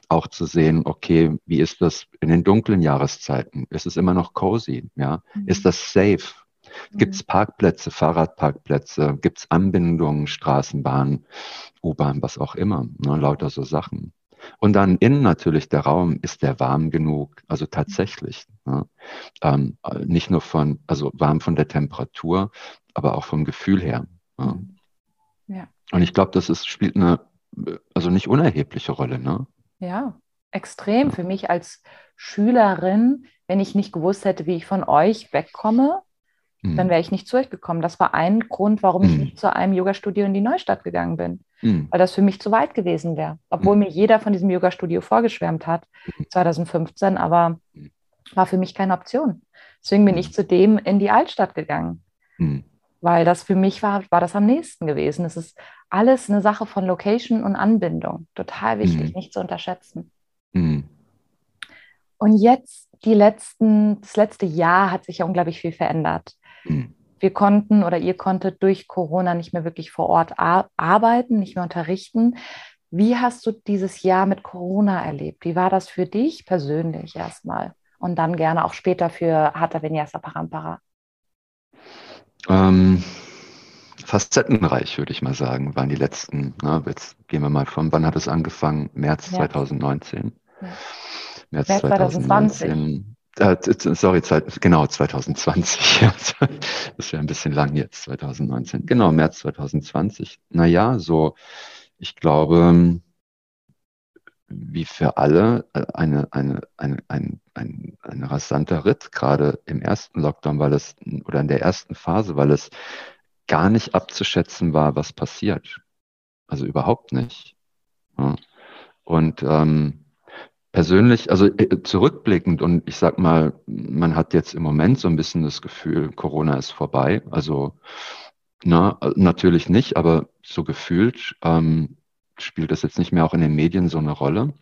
Auch zu sehen, okay, wie ist das in den dunklen Jahreszeiten? Ist es immer noch cozy? Ja? Mhm. Ist das safe? Gibt es mhm. Parkplätze, Fahrradparkplätze? Gibt es Anbindungen, Straßenbahn, U-Bahn, was auch immer? Ne? Lauter so Sachen. Und dann innen natürlich der Raum, ist der warm genug? Also tatsächlich. Ne? Ähm, nicht nur von, also warm von der Temperatur, aber auch vom Gefühl her. Ne? Ja. Und ich glaube, das ist, spielt eine, also nicht unerhebliche Rolle. Ne? Ja, extrem. Ja. Für mich als Schülerin, wenn ich nicht gewusst hätte, wie ich von euch wegkomme, mhm. dann wäre ich nicht zu euch gekommen. Das war ein Grund, warum mhm. ich nicht zu einem Yoga-Studio in die Neustadt gegangen bin mhm. weil das für mich zu weit gewesen wäre. Obwohl mhm. mir jeder von diesem Yoga-Studio vorgeschwärmt hat, 2015, mhm. aber mhm. war für mich keine Option. Deswegen bin ich mhm. zu dem in die Altstadt gegangen. Weil das für mich war, war das am nächsten gewesen. Es ist alles eine Sache von Location und Anbindung. Total wichtig, nicht zu unterschätzen. Und jetzt, die letzten, das letzte Jahr hat sich ja unglaublich viel verändert. Mhm wir konnten oder ihr konntet durch Corona nicht mehr wirklich vor Ort arbeiten, nicht mehr unterrichten. Wie hast du dieses Jahr mit Corona erlebt? Wie war das für dich persönlich erstmal und dann gerne auch später für Hatha Vinyasa Parampara? Ähm, facettenreich, würde ich mal sagen, waren die letzten. Na, jetzt gehen wir mal von, wann hat es angefangen? März ja. 2019. Ja. März, März 2020. 2019. Äh, sorry, genau, 2020. [LAUGHS] das wäre ein bisschen lang jetzt, 2019. Genau, März 2020. Naja, so, ich glaube, wie für alle äh, eine, eine, eine, ein, ein, ein rasanter Ritt, gerade im ersten Lockdown, weil es, oder in der ersten Phase, weil es gar nicht abzuschätzen war, was passiert. Also überhaupt nicht. Ja. Und ähm, persönlich, also äh, zurückblickend und ich sag mal, man hat jetzt im Moment so ein bisschen das Gefühl, Corona ist vorbei. Also na, natürlich nicht, aber so gefühlt ähm, spielt das jetzt nicht mehr auch in den Medien so eine Rolle.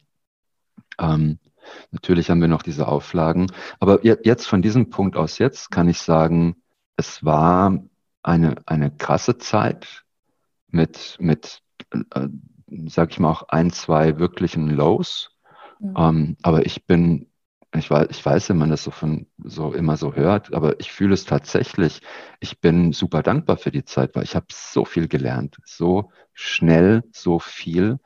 Ähm, natürlich haben wir noch diese Auflagen, aber jetzt von diesem Punkt aus jetzt kann ich sagen, es war eine, eine krasse Zeit mit, mit äh, sag ich mal, auch ein, zwei wirklichen Lows. Mhm. Ähm, aber ich bin, ich weiß, ich weiß, wenn man das so von so immer so hört, aber ich fühle es tatsächlich. Ich bin super dankbar für die Zeit, weil ich habe so viel gelernt, so schnell, so viel.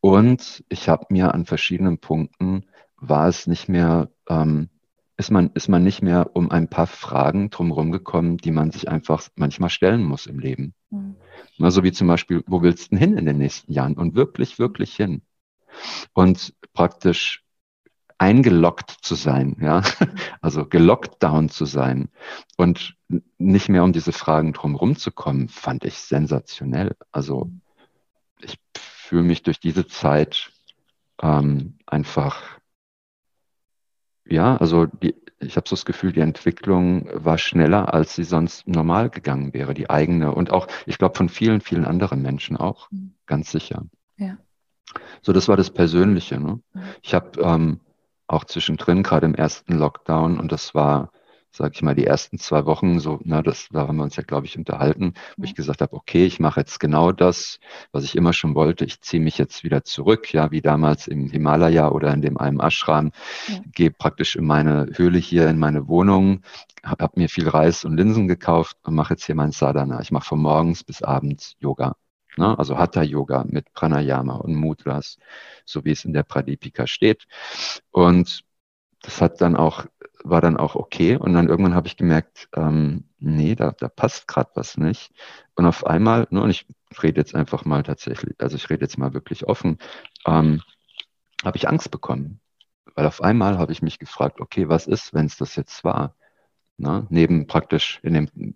Und ich habe mir an verschiedenen Punkten war es nicht mehr, ähm, ist man, ist man nicht mehr um ein paar Fragen drumherum gekommen, die man sich einfach manchmal stellen muss im Leben. Mhm. Also wie zum Beispiel, wo willst du denn hin in den nächsten Jahren? Und wirklich, wirklich hin. Und praktisch eingeloggt zu sein, ja, [LAUGHS] also gelockt down zu sein und nicht mehr um diese Fragen drumherum zu kommen, fand ich sensationell. Also ich fühle mich durch diese Zeit ähm, einfach, ja, also die, ich habe so das Gefühl, die Entwicklung war schneller, als sie sonst normal gegangen wäre, die eigene und auch, ich glaube, von vielen, vielen anderen Menschen auch, mhm. ganz sicher. Ja. So, das war das Persönliche. Ne? Mhm. Ich habe ähm, auch zwischendrin, gerade im ersten Lockdown, und das war sage ich mal, die ersten zwei Wochen, so, na, das, da haben wir uns ja, glaube ich, unterhalten, wo ich gesagt habe, okay, ich mache jetzt genau das, was ich immer schon wollte. Ich ziehe mich jetzt wieder zurück, ja, wie damals im Himalaya oder in dem einem Ashram, ja. gehe praktisch in meine Höhle hier, in meine Wohnung, habe hab mir viel Reis und Linsen gekauft und mache jetzt hier mein Sadhana. Ich mache von morgens bis abends Yoga. Ne? Also Hatha Yoga mit Pranayama und Mudras, so wie es in der Pradipika steht. Und das hat dann auch war dann auch okay. Und dann irgendwann habe ich gemerkt, ähm, nee, da, da passt gerade was nicht. Und auf einmal, ne, und ich rede jetzt einfach mal tatsächlich, also ich rede jetzt mal wirklich offen, ähm, habe ich Angst bekommen. Weil auf einmal habe ich mich gefragt, okay, was ist, wenn es das jetzt war? Ne? Neben praktisch in dem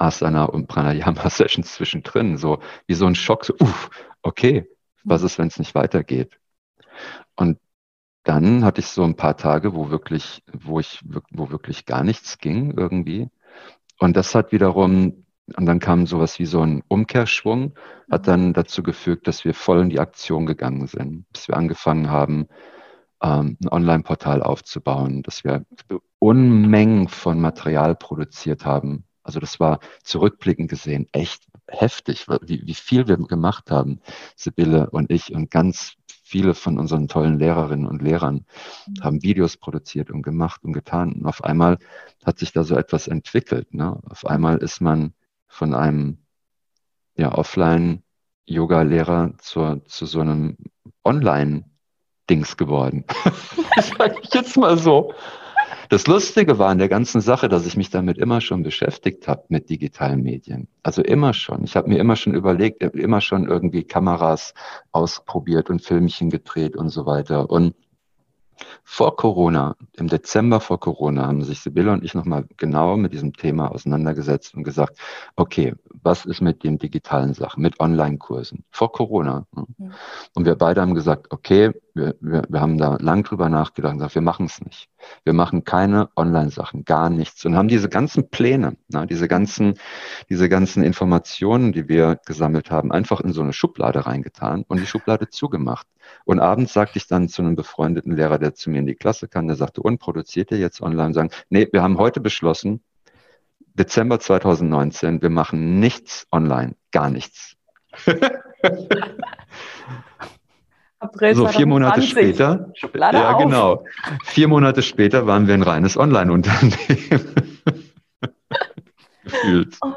Asana und Pranayama-Sessions zwischendrin, so wie so ein Schock, so, uff, okay, was ist, wenn es nicht weitergeht? Und dann hatte ich so ein paar Tage, wo wirklich, wo ich, wo wirklich gar nichts ging irgendwie. Und das hat wiederum, und dann kam sowas wie so ein Umkehrschwung, hat dann dazu geführt, dass wir voll in die Aktion gegangen sind, bis wir angefangen haben, ähm, ein Online-Portal aufzubauen, dass wir Unmengen von Material produziert haben. Also das war zurückblickend gesehen echt heftig, wie, wie viel wir gemacht haben, Sibylle und ich und ganz viele von unseren tollen Lehrerinnen und Lehrern mhm. haben Videos produziert und gemacht und getan. Und auf einmal hat sich da so etwas entwickelt. Ne? Auf einmal ist man von einem ja, Offline-Yoga-Lehrer zu, zu so einem Online-Dings geworden. [LAUGHS] das sage ich jetzt mal so. Das Lustige war an der ganzen Sache, dass ich mich damit immer schon beschäftigt habe mit digitalen Medien. Also immer schon. Ich habe mir immer schon überlegt, immer schon irgendwie Kameras ausprobiert und Filmchen gedreht und so weiter. Und vor Corona, im Dezember vor Corona, haben sich Sibylle und ich nochmal genau mit diesem Thema auseinandergesetzt und gesagt, okay, was ist mit den digitalen Sachen, mit Online-Kursen? Vor Corona. Mhm. Und wir beide haben gesagt, okay, wir, wir, wir haben da lang drüber nachgedacht und gesagt, wir machen es nicht. Wir machen keine Online-Sachen, gar nichts. Und haben diese ganzen Pläne, na, diese ganzen, diese ganzen Informationen, die wir gesammelt haben, einfach in so eine Schublade reingetan und die Schublade zugemacht. Und abends sagte ich dann zu einem befreundeten Lehrer, der zu mir in die Klasse kam, der sagte, und produziert ihr jetzt online? Sagen, nee, wir haben heute beschlossen, Dezember 2019, wir machen nichts online, gar nichts. [LAUGHS] April so, vier Monate später. Schublade ja, auf. genau. Vier Monate später waren wir ein reines Online-Unternehmen. [LAUGHS] Gefühlt. Oh,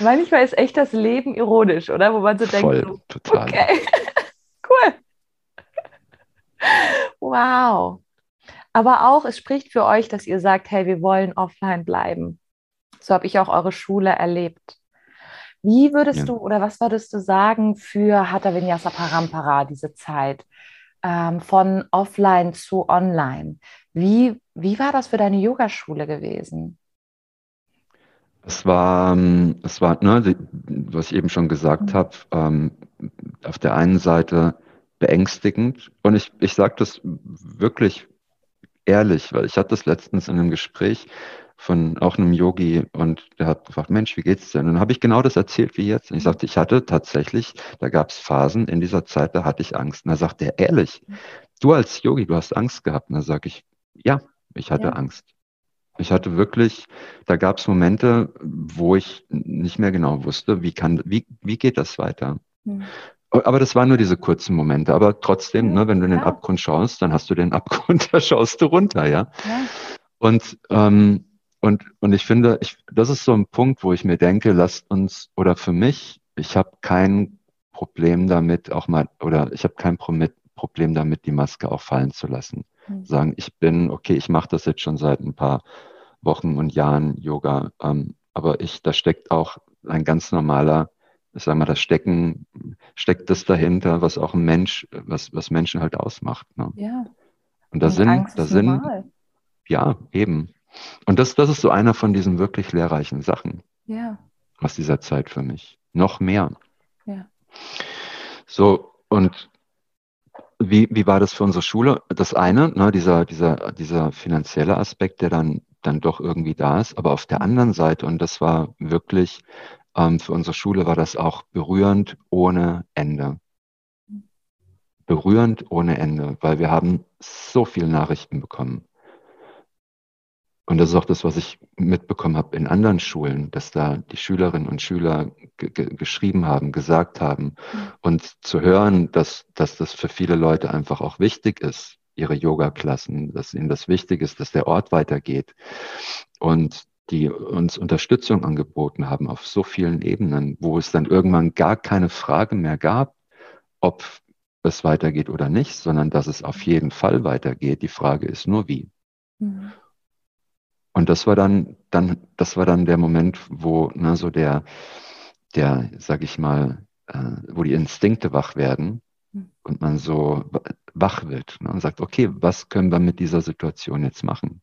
manchmal ist echt das Leben ironisch, oder? Wo man so Voll, denkt, so, total. okay, [LAUGHS] cool. Wow. Aber auch, es spricht für euch, dass ihr sagt, hey, wir wollen offline bleiben. So habe ich auch eure Schule erlebt. Wie würdest ja. du oder was würdest du sagen für Hatha Vinyasa Parampara, diese Zeit ähm, von offline zu online? Wie, wie war das für deine Yogaschule gewesen? Es war, ähm, es war ne, was ich eben schon gesagt mhm. habe, ähm, auf der einen Seite beängstigend. Und ich, ich sage das wirklich ehrlich, weil ich hatte das letztens in einem Gespräch von auch einem Yogi und der hat gefragt, Mensch, wie geht's denn? Und dann habe ich genau das erzählt wie jetzt. Und ich mhm. sagte, ich hatte tatsächlich, da gab es Phasen in dieser Zeit, da hatte ich Angst. Und da sagt er, ehrlich, du als Yogi, du hast Angst gehabt. Und da sage ich, ja, ich hatte ja. Angst. Ich hatte wirklich, da gab es Momente, wo ich nicht mehr genau wusste, wie kann, wie, wie geht das weiter? Hm. Aber das waren nur diese kurzen Momente. Aber trotzdem, ne, wenn du in den ja. Abgrund schaust, dann hast du den Abgrund, [LAUGHS] da schaust du runter, ja. ja. Und, ähm, und, und ich finde, ich, das ist so ein Punkt, wo ich mir denke, lasst uns, oder für mich, ich habe kein Problem damit, auch mal, oder ich habe kein Problem damit, die Maske auch fallen zu lassen. Mhm. Sagen, ich bin, okay, ich mache das jetzt schon seit ein paar Wochen und Jahren Yoga, ähm, aber ich, da steckt auch ein ganz normaler, ich sag mal, da stecken, steckt das dahinter, was auch ein Mensch, was, was Menschen halt ausmacht. Ne? Ja. Und da sind, da sind, ja, eben. Und das, das ist so einer von diesen wirklich lehrreichen Sachen. Ja. Aus dieser Zeit für mich. Noch mehr. Ja. So, und wie, wie war das für unsere Schule? Das eine, ne, dieser, dieser, dieser finanzielle Aspekt, der dann, dann doch irgendwie da ist, aber auf der anderen Seite, und das war wirklich, ähm, für unsere Schule war das auch berührend ohne Ende. Berührend ohne Ende, weil wir haben so viele Nachrichten bekommen und das ist auch das, was ich mitbekommen habe in anderen Schulen, dass da die Schülerinnen und Schüler geschrieben haben, gesagt haben. Mhm. Und zu hören, dass, dass das für viele Leute einfach auch wichtig ist, ihre Yoga-Klassen, dass ihnen das wichtig ist, dass der Ort weitergeht. Und die uns Unterstützung angeboten haben auf so vielen Ebenen, wo es dann irgendwann gar keine Frage mehr gab, ob es weitergeht oder nicht, sondern dass es auf jeden Fall weitergeht. Die Frage ist nur wie. Mhm. Und das war dann, dann, das war dann der Moment, wo ne, so der, der, sag ich mal, äh, wo die Instinkte wach werden hm. und man so wach wird ne, und sagt, okay, was können wir mit dieser Situation jetzt machen?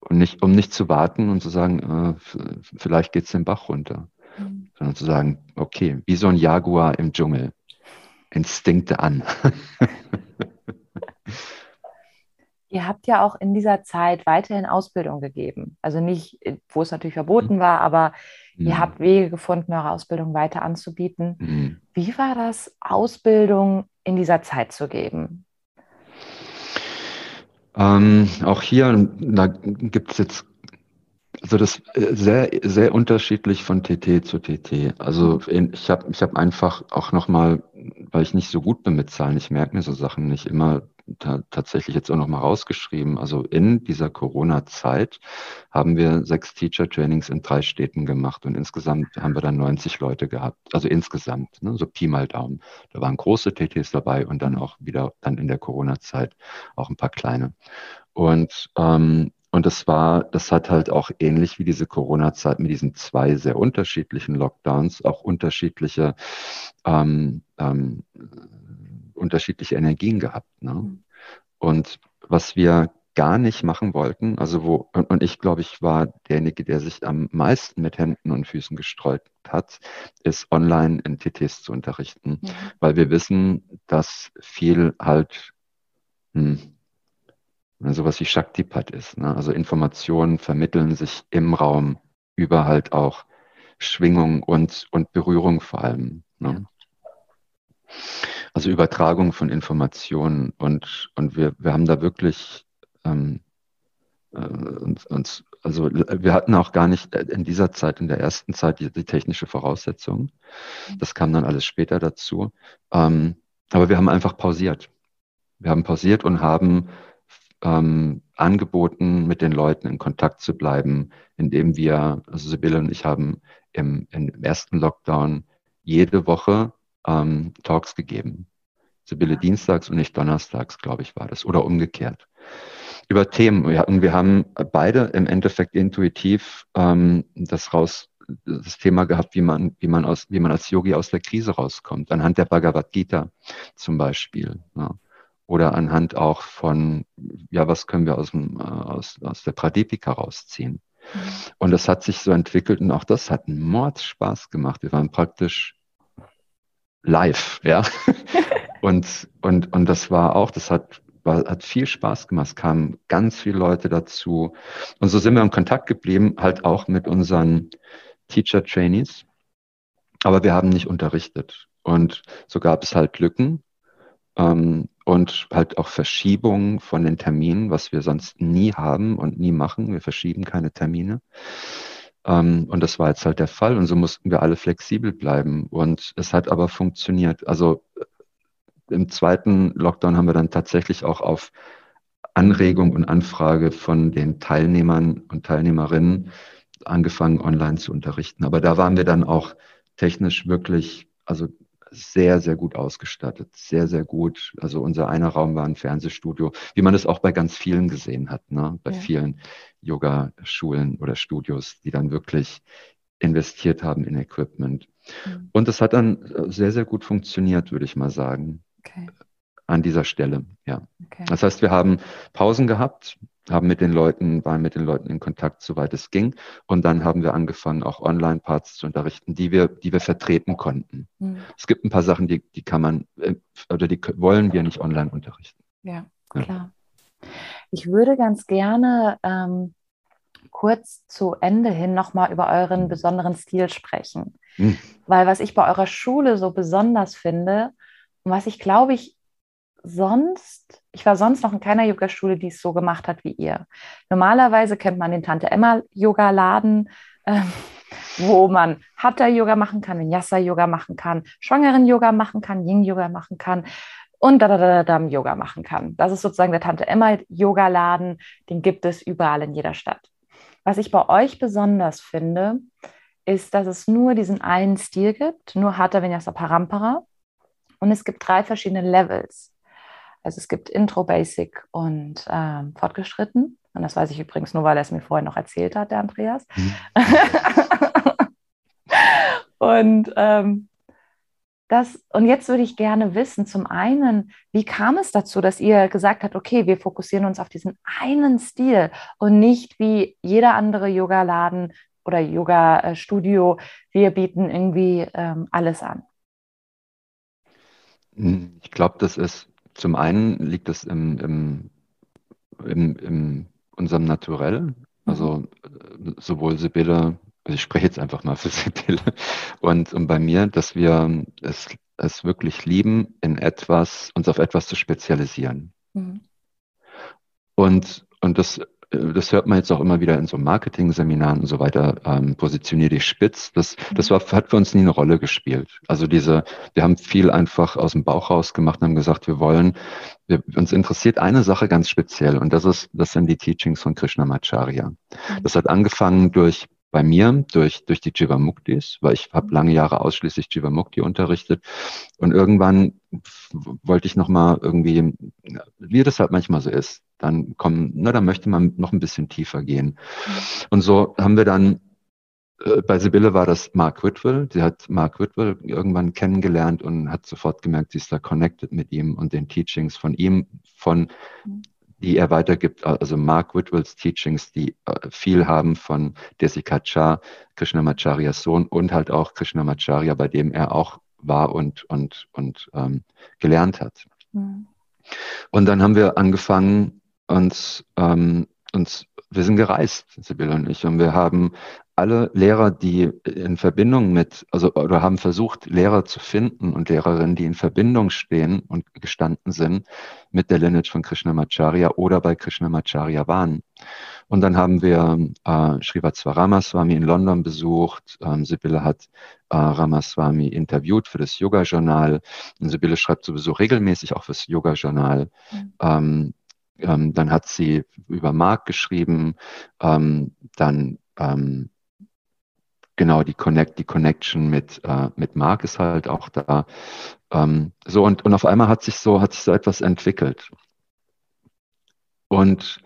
Und nicht, um nicht zu warten und zu sagen, äh, vielleicht geht's den Bach runter, mhm. sondern zu sagen, okay, wie so ein Jaguar im Dschungel, Instinkte an. [LAUGHS] Ihr habt ja auch in dieser Zeit weiterhin Ausbildung gegeben. Also nicht, wo es natürlich verboten mhm. war, aber mhm. ihr habt Wege gefunden, eure Ausbildung weiter anzubieten. Mhm. Wie war das, Ausbildung in dieser Zeit zu geben? Ähm, auch hier, da gibt es jetzt, also das äh, sehr, sehr unterschiedlich von TT zu TT. Also ich habe ich hab einfach auch nochmal, weil ich nicht so gut bin mit Zahlen, ich merke mir so Sachen nicht immer ta tatsächlich jetzt auch noch mal rausgeschrieben. Also in dieser Corona-Zeit haben wir sechs Teacher-Trainings in drei Städten gemacht und insgesamt haben wir dann 90 Leute gehabt. Also insgesamt, ne, so Pi mal Daumen. Da waren große TTs dabei und dann auch wieder dann in der Corona-Zeit auch ein paar kleine. Und ähm, und das war, das hat halt auch ähnlich wie diese Corona-Zeit mit diesen zwei sehr unterschiedlichen Lockdowns auch unterschiedliche ähm, ähm, unterschiedliche Energien gehabt. Ne? Mhm. Und was wir gar nicht machen wollten, also wo, und, und ich glaube, ich war derjenige, der sich am meisten mit Händen und Füßen gestreut hat, ist online in TTs zu unterrichten, mhm. weil wir wissen, dass viel halt hm, sowas wie Shaktipat ist. Ne? Also Informationen vermitteln sich im Raum über halt auch Schwingung und, und Berührung vor allem. Ne? Ja. Also Übertragung von Informationen und, und wir, wir haben da wirklich ähm, äh, uns, uns, also wir hatten auch gar nicht in dieser Zeit, in der ersten Zeit, die, die technische Voraussetzung. Das kam dann alles später dazu. Ähm, aber wir haben einfach pausiert. Wir haben pausiert und haben ähm, angeboten, mit den Leuten in Kontakt zu bleiben, indem wir, also Sibylle und ich haben im, im ersten Lockdown jede Woche ähm, Talks gegeben. Sibylle dienstags und nicht donnerstags, glaube ich, war das. Oder umgekehrt. Über Themen. Wir, hatten, wir haben beide im Endeffekt intuitiv ähm, das raus, das Thema gehabt, wie man, wie man aus, wie man als Yogi aus der Krise rauskommt. Anhand der Bhagavad Gita zum Beispiel. Ja. Oder anhand auch von, ja, was können wir aus, dem, äh, aus, aus der Pradipika rausziehen. Mhm. Und das hat sich so entwickelt und auch das hat einen Mordspaß gemacht. Wir waren praktisch live, ja. [LAUGHS] und, und, und das war auch, das hat war, hat viel Spaß gemacht. Es kamen ganz viele Leute dazu. Und so sind wir in Kontakt geblieben, halt auch mit unseren Teacher Trainees. Aber wir haben nicht unterrichtet. Und so gab es halt Lücken ähm, und halt auch Verschiebungen von den Terminen, was wir sonst nie haben und nie machen. Wir verschieben keine Termine. Ähm, und das war jetzt halt der Fall. Und so mussten wir alle flexibel bleiben. Und es hat aber funktioniert. Also äh, im zweiten Lockdown haben wir dann tatsächlich auch auf Anregung und Anfrage von den Teilnehmern und Teilnehmerinnen angefangen, online zu unterrichten. Aber da waren wir dann auch technisch wirklich, also sehr, sehr gut ausgestattet. Sehr, sehr gut. Also unser einer Raum war ein Fernsehstudio, wie man es auch bei ganz vielen gesehen hat, ne? bei ja. vielen Yoga-Schulen oder Studios, die dann wirklich investiert haben in Equipment. Mhm. Und es hat dann äh, sehr, sehr gut funktioniert, würde ich mal sagen. Okay. An dieser Stelle, ja. Okay. Das heißt, wir haben Pausen gehabt, haben mit den Leuten, waren mit den Leuten in Kontakt, soweit es ging. Und dann haben wir angefangen, auch Online-Parts zu unterrichten, die wir, die wir vertreten konnten. Mhm. Es gibt ein paar Sachen, die, die kann man, äh, oder die wollen wir nicht online unterrichten. Ja, ja. klar. Ich würde ganz gerne ähm, kurz zu Ende hin nochmal über euren besonderen Stil sprechen. Mhm. Weil was ich bei eurer Schule so besonders finde und was ich glaube ich sonst, ich war sonst noch in keiner Yogaschule, die es so gemacht hat wie ihr. Normalerweise kennt man den Tante Emma Yoga-Laden, äh, [LAUGHS] wo man Hatha-Yoga machen kann, Vinyasa-Yoga machen kann, Schwangeren-Yoga machen kann, Yin-Yoga machen kann und da, da, da, da, Yoga machen kann. Das ist sozusagen der Tante Emma Yoga-Laden, den gibt es überall in jeder Stadt. Was ich bei euch besonders finde, ist, dass es nur diesen einen Stil gibt, nur Hatha Vinyasa Parampara. Und es gibt drei verschiedene Levels. Also es gibt Intro, Basic und ähm, Fortgeschritten. Und das weiß ich übrigens nur, weil er es mir vorher noch erzählt hat, der Andreas. Mhm. [LAUGHS] und ähm, das, und jetzt würde ich gerne wissen, zum einen, wie kam es dazu, dass ihr gesagt habt, okay, wir fokussieren uns auf diesen einen Stil und nicht wie jeder andere Yoga-Laden oder Yoga-Studio, wir bieten irgendwie ähm, alles an? Ich glaube, das ist zum einen liegt es im, im, im, in unserem Naturell, also mhm. sowohl Sibylle, also ich spreche jetzt einfach mal für [LAUGHS] Sibylle und, und bei mir, dass wir es, es wirklich lieben, in etwas, uns auf etwas zu spezialisieren. Mhm. Und, und das das hört man jetzt auch immer wieder in so Marketing-Seminaren und so weiter, ähm, positionier dich spitz. Das, das war, hat für uns nie eine Rolle gespielt. Also diese, wir haben viel einfach aus dem Bauch raus gemacht und haben gesagt, wir wollen, wir, uns interessiert eine Sache ganz speziell und das ist, das sind die Teachings von Krishnamacharya. Mhm. Das hat angefangen durch bei mir durch, durch die Jivamuktis, weil ich habe lange Jahre ausschließlich Jivamukti unterrichtet. Und irgendwann wollte ich nochmal irgendwie, wie das halt manchmal so ist, dann kommen, na, dann möchte man noch ein bisschen tiefer gehen. Und so haben wir dann, äh, bei Sibylle war das Mark Whitwell. Sie hat Mark Whitwell irgendwann kennengelernt und hat sofort gemerkt, sie ist da connected mit ihm und den Teachings von ihm, von die er weitergibt, also Mark Whitwells Teachings, die äh, viel haben von Desikachar, Krishnamacharyas Sohn und halt auch Krishnamacharya, bei dem er auch war und, und, und ähm, gelernt hat. Mhm. Und dann haben wir angefangen, uns, ähm, uns wir sind gereist, Sibylle und ich, und wir haben alle Lehrer, die in Verbindung mit, also oder haben versucht, Lehrer zu finden und Lehrerinnen, die in Verbindung stehen und gestanden sind mit der Lineage von Krishnamacharya oder bei Krishnamacharya waren. Und dann haben wir äh, Srivastava Ramaswamy in London besucht. Ähm, Sibylle hat äh, Ramaswamy interviewt für das Yoga-Journal. Und Sibylle schreibt sowieso regelmäßig auch fürs Yoga-Journal. Mhm. Ähm, ähm, dann hat sie über Mark geschrieben. Ähm, dann ähm, genau die Connect, die Connection mit, äh, mit Mark ist halt auch da. Ähm, so und, und auf einmal hat sich so, hat sich so etwas entwickelt. Und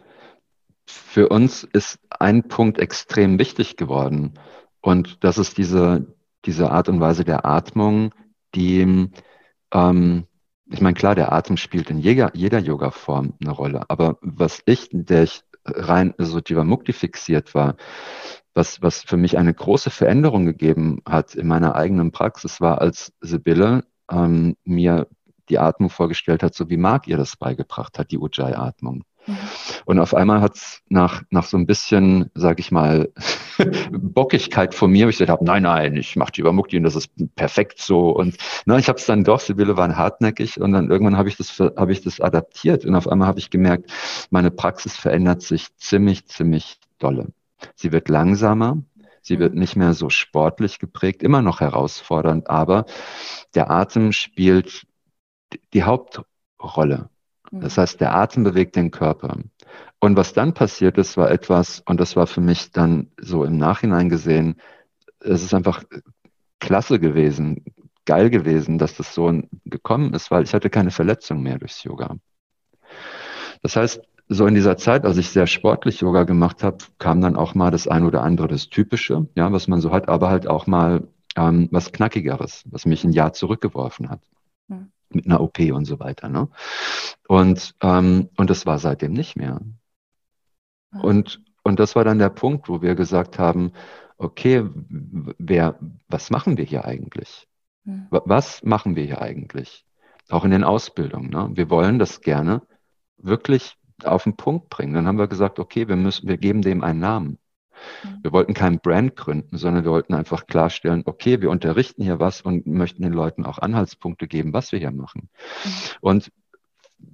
für uns ist ein Punkt extrem wichtig geworden. Und das ist diese, diese Art und Weise der Atmung, die, ähm, ich meine, klar, der Atem spielt in jeder, jeder Yoga-Form eine Rolle. Aber was ich, der ich rein so Jivamukti fixiert war, was, was für mich eine große Veränderung gegeben hat in meiner eigenen Praxis, war, als Sibylle ähm, mir die Atmung vorgestellt hat, so wie Marc ihr das beigebracht hat, die Ujjayi-Atmung. Mhm. Und auf einmal hat es nach, nach so ein bisschen, sag ich mal, [LAUGHS] Bockigkeit von mir, ich gesagt habe, nein, nein, ich mache die Übermukti und das ist perfekt so. Und na, ich habe es dann doch, Sibylle waren hartnäckig und dann irgendwann habe ich das habe ich das adaptiert und auf einmal habe ich gemerkt, meine Praxis verändert sich ziemlich, ziemlich dolle. Sie wird langsamer, sie wird nicht mehr so sportlich geprägt, immer noch herausfordernd, aber der Atem spielt die Hauptrolle. Das mhm. heißt, der Atem bewegt den Körper. Und was dann passiert ist, war etwas, und das war für mich dann so im Nachhinein gesehen, es ist einfach klasse gewesen, geil gewesen, dass das so gekommen ist, weil ich hatte keine Verletzung mehr durchs Yoga. Das heißt, so in dieser Zeit, als ich sehr sportlich Yoga gemacht habe, kam dann auch mal das ein oder andere, das Typische, ja, was man so hat, aber halt auch mal ähm, was Knackigeres, was mich ein Jahr zurückgeworfen hat. Mit einer OP und so weiter. Ne? Und, ähm, und das war seitdem nicht mehr. Und, und das war dann der Punkt, wo wir gesagt haben, okay, wer, was machen wir hier eigentlich? Mhm. Was machen wir hier eigentlich? Auch in den Ausbildungen. Ne? Wir wollen das gerne wirklich auf den Punkt bringen. Dann haben wir gesagt, okay, wir müssen, wir geben dem einen Namen. Wir wollten kein Brand gründen, sondern wir wollten einfach klarstellen, okay, wir unterrichten hier was und möchten den Leuten auch Anhaltspunkte geben, was wir hier machen. Mhm. Und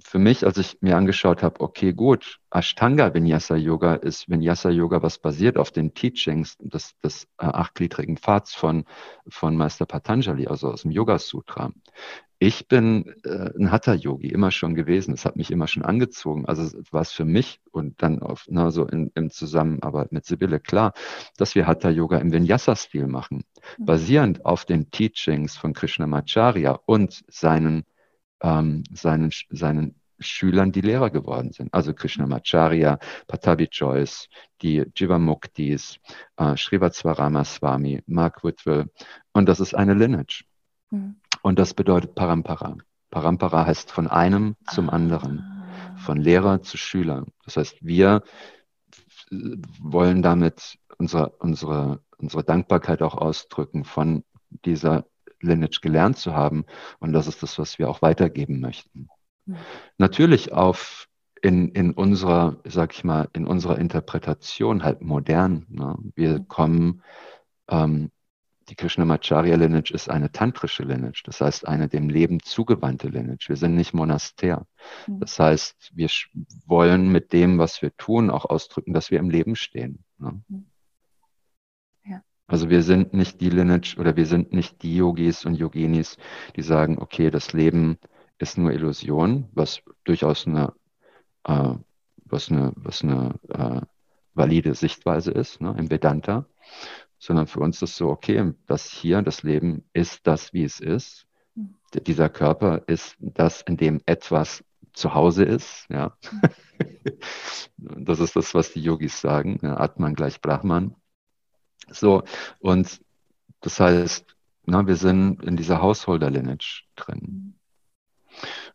für mich, als ich mir angeschaut habe, okay, gut, Ashtanga Vinyasa Yoga ist Vinyasa Yoga, was basiert auf den Teachings des, des äh, achtgliedrigen Pfads von, von Meister Patanjali, also aus dem Yoga Sutra. Ich bin äh, ein Hatha-Yogi immer schon gewesen. Es hat mich immer schon angezogen. Also war es für mich und dann auf, na, so in, in Zusammenarbeit mit Sibylle klar, dass wir Hatha-Yoga im Vinyasa-Stil machen, mhm. basierend auf den Teachings von Krishnamacharya und seinen, ähm, seinen, seinen Schülern, die Lehrer geworden sind. Also Krishnamacharya, Patabi Joyce, die Jivamuktis, äh, Srivastava Swami, Mark Whitwell. Und das ist eine Lineage. Mhm. Und das bedeutet Parampara. Parampara heißt von einem zum ah. anderen, von Lehrer zu Schüler. Das heißt, wir wollen damit unsere, unsere, unsere Dankbarkeit auch ausdrücken, von dieser Lineage gelernt zu haben. Und das ist das, was wir auch weitergeben möchten. Mhm. Natürlich auf in, in unserer, sag ich mal, in unserer Interpretation halt modern. Ne? Wir kommen ähm, die Krishnamacharya Lineage ist eine tantrische Lineage, das heißt eine dem Leben zugewandte Lineage. Wir sind nicht Monastär. Mhm. Das heißt, wir wollen mit dem, was wir tun, auch ausdrücken, dass wir im Leben stehen. Ne? Mhm. Also wir sind nicht die Lineage oder wir sind nicht die Yogis und Yoginis, die sagen, okay, das Leben ist nur Illusion, was durchaus eine, äh, was eine, was eine äh, valide Sichtweise ist ne, im Vedanta sondern für uns ist so, okay, das hier, das Leben ist das, wie es ist. Mhm. Dieser Körper ist das, in dem etwas zu Hause ist. Ja. Mhm. [LAUGHS] das ist das, was die Yogis sagen. Ja, Atman gleich Brahman. So, und das heißt, na, wir sind in dieser Householder-Lineage drin.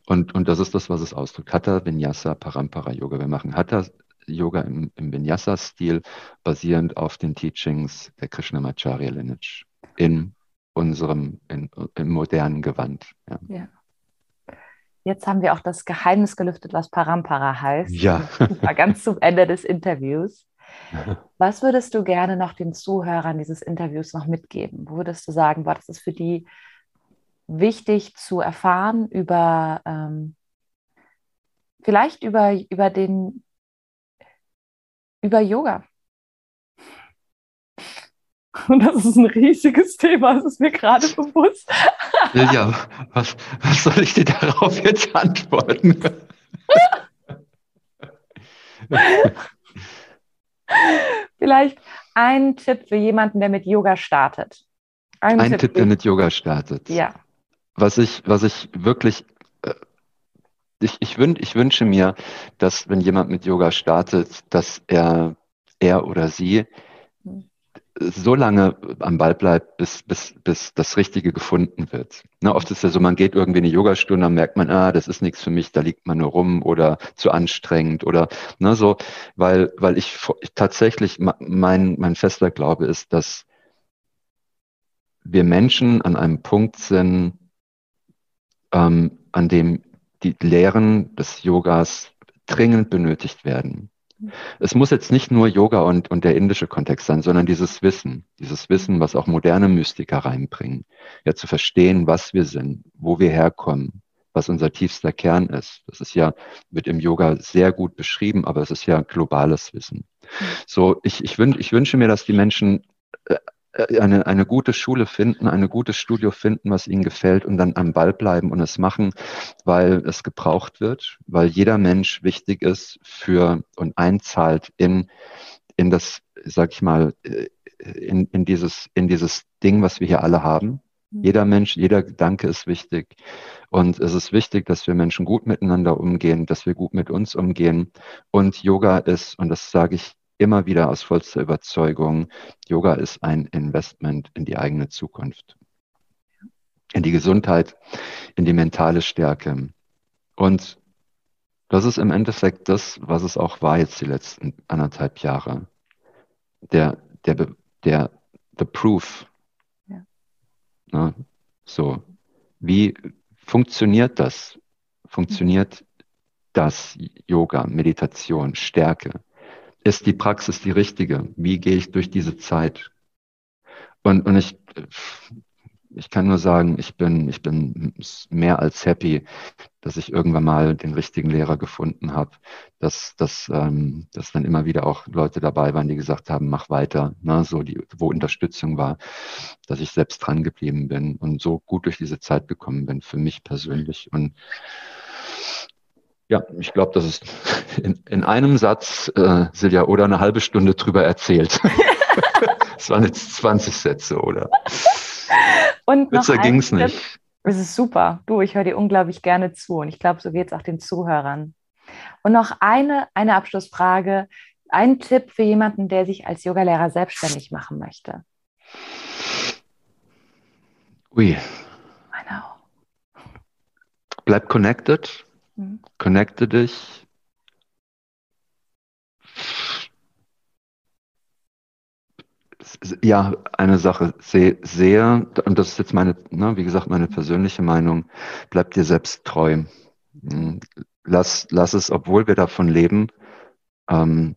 Und, und das ist das, was es ausdrückt. Hatha, Vinyasa, Parampara Yoga. Wir machen Hatha Yoga im, im Vinyasa-Stil, basierend auf den Teachings der Krishnamacharya Lineage in unserem, in, im modernen Gewand. Ja. ja. Jetzt haben wir auch das Geheimnis gelüftet, was Parampara heißt. Ja. War ganz zum Ende des Interviews. [LAUGHS] Was würdest du gerne noch den Zuhörern dieses Interviews noch mitgeben? Wo würdest du sagen, boah, das ist für die wichtig zu erfahren über ähm, vielleicht über, über den über Yoga. Und [LAUGHS] das ist ein riesiges Thema, das ist mir gerade bewusst. Ja, was, was soll ich dir darauf jetzt antworten? [LAUGHS] [LAUGHS] Vielleicht ein Tipp für jemanden, der mit Yoga startet. Ein, ein Tipp, Tipp, der mit Yoga startet. Ja. Was ich, was ich wirklich ich, ich, wün, ich wünsche mir, dass wenn jemand mit Yoga startet, dass er, er oder sie so lange am Ball bleibt, bis, bis, bis das Richtige gefunden wird. Ne, oft ist ja so, man geht irgendwie in eine Yogastunde, dann merkt man, ah, das ist nichts für mich, da liegt man nur rum oder zu anstrengend oder ne, so, weil, weil ich, ich tatsächlich, mein, mein fester Glaube ist, dass wir Menschen an einem Punkt sind, ähm, an dem die Lehren des Yogas dringend benötigt werden. Es muss jetzt nicht nur Yoga und, und der indische Kontext sein, sondern dieses Wissen, dieses Wissen, was auch moderne Mystiker reinbringen, ja zu verstehen, was wir sind, wo wir herkommen, was unser tiefster Kern ist. Das ist ja, wird im Yoga sehr gut beschrieben, aber es ist ja globales Wissen. So, ich, ich, wün, ich wünsche mir, dass die Menschen äh, eine, eine gute Schule finden, ein gutes Studio finden, was ihnen gefällt und dann am Ball bleiben und es machen, weil es gebraucht wird, weil jeder Mensch wichtig ist für und einzahlt in, in das, sag ich mal, äh, in, in, dieses, in dieses Ding, was wir hier alle haben. Mhm. Jeder Mensch, jeder Gedanke ist wichtig. Und es ist wichtig, dass wir Menschen gut miteinander umgehen, dass wir gut mit uns umgehen. Und Yoga ist, und das sage ich immer wieder aus vollster Überzeugung, Yoga ist ein Investment in die eigene Zukunft, in die Gesundheit, in die mentale Stärke. Und das ist im Endeffekt das, was es auch war jetzt die letzten anderthalb Jahre. Der, der, der, the proof. Ja. Na, so. Wie funktioniert das? Funktioniert das Yoga, Meditation, Stärke? Ist die Praxis die richtige? Wie gehe ich durch diese Zeit? Und, und ich, ich kann nur sagen, ich bin, ich bin mehr als happy, dass ich irgendwann mal den richtigen Lehrer gefunden habe, dass, dass, ähm, dass dann immer wieder auch Leute dabei waren, die gesagt haben, mach weiter, ne, so die, wo Unterstützung war, dass ich selbst dran geblieben bin und so gut durch diese Zeit gekommen bin, für mich persönlich. Und ja, ich glaube, das ist [LAUGHS] in, in einem Satz, äh, Silja, oder eine halbe Stunde drüber erzählt. [LAUGHS] Es waren jetzt 20 Sätze, oder? Und Kürzer ging es nicht. Es ist super. Du, ich höre dir unglaublich gerne zu und ich glaube, so geht es auch den Zuhörern. Und noch eine, eine Abschlussfrage. Ein Tipp für jemanden, der sich als Yogalehrer selbstständig machen möchte. Ui. I know. Bleib connected. Mhm. Connecte dich. Ja, eine Sache sehr, sehr, und das ist jetzt meine, ne, wie gesagt, meine persönliche Meinung, bleib dir selbst treu. Mhm. Lass, lass es, obwohl wir davon leben, ähm,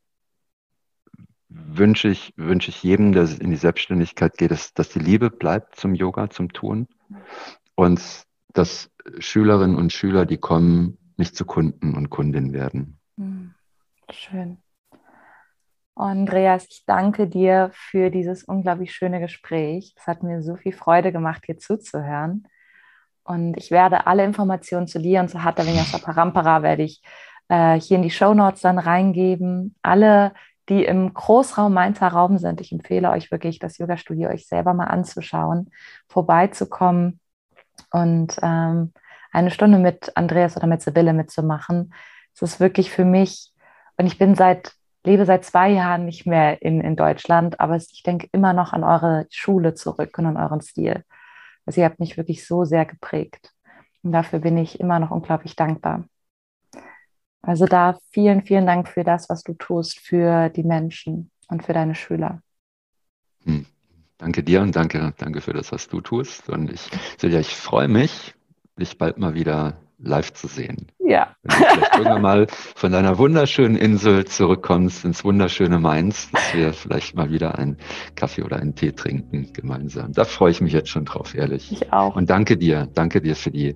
wünsche ich, wünsche ich jedem, der in die Selbstständigkeit geht, dass, dass die Liebe bleibt zum Yoga, zum Tun und dass Schülerinnen und Schüler, die kommen, nicht zu Kunden und Kundin werden. Hm, schön. Andreas, ich danke dir für dieses unglaublich schöne Gespräch. Es hat mir so viel Freude gemacht, hier zuzuhören. Und ich werde alle Informationen zu dir und zu Hatha Vinyasa Parampara werde ich äh, hier in die Show Notes dann reingeben. Alle, die im Großraum Mainzer Raum sind, ich empfehle euch wirklich, das Yoga-Studio euch selber mal anzuschauen, vorbeizukommen und ähm, eine Stunde mit Andreas oder mit Sibylle mitzumachen. Es ist wirklich für mich, und ich bin seit, lebe seit zwei Jahren nicht mehr in, in Deutschland, aber ich denke immer noch an eure Schule zurück und an euren Stil. Also ihr habt mich wirklich so sehr geprägt. Und dafür bin ich immer noch unglaublich dankbar. Also da vielen, vielen Dank für das, was du tust für die Menschen und für deine Schüler. Hm. Danke dir und danke, danke für das, was du tust. Und ich, Silja, ich freue mich, dich bald mal wieder live zu sehen. Ja. Wenn du vielleicht irgendwann mal von deiner wunderschönen Insel zurückkommst ins wunderschöne Mainz, dass wir [LAUGHS] vielleicht mal wieder einen Kaffee oder einen Tee trinken gemeinsam. Da freue ich mich jetzt schon drauf, ehrlich. Ich auch. Und danke dir, danke dir für die,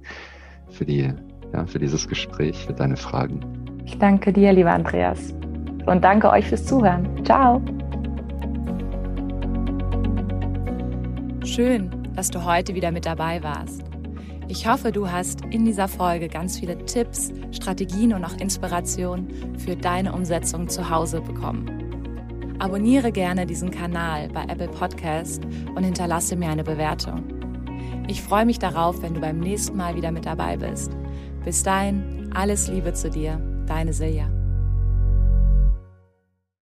für die, ja, für dieses Gespräch, für deine Fragen. Ich danke dir, lieber Andreas. Und danke euch fürs Zuhören. Ciao. Schön, dass du heute wieder mit dabei warst. Ich hoffe, du hast in dieser Folge ganz viele Tipps, Strategien und auch Inspirationen für deine Umsetzung zu Hause bekommen. Abonniere gerne diesen Kanal bei Apple Podcast und hinterlasse mir eine Bewertung. Ich freue mich darauf, wenn du beim nächsten Mal wieder mit dabei bist. Bis dahin, alles Liebe zu dir, deine Silja.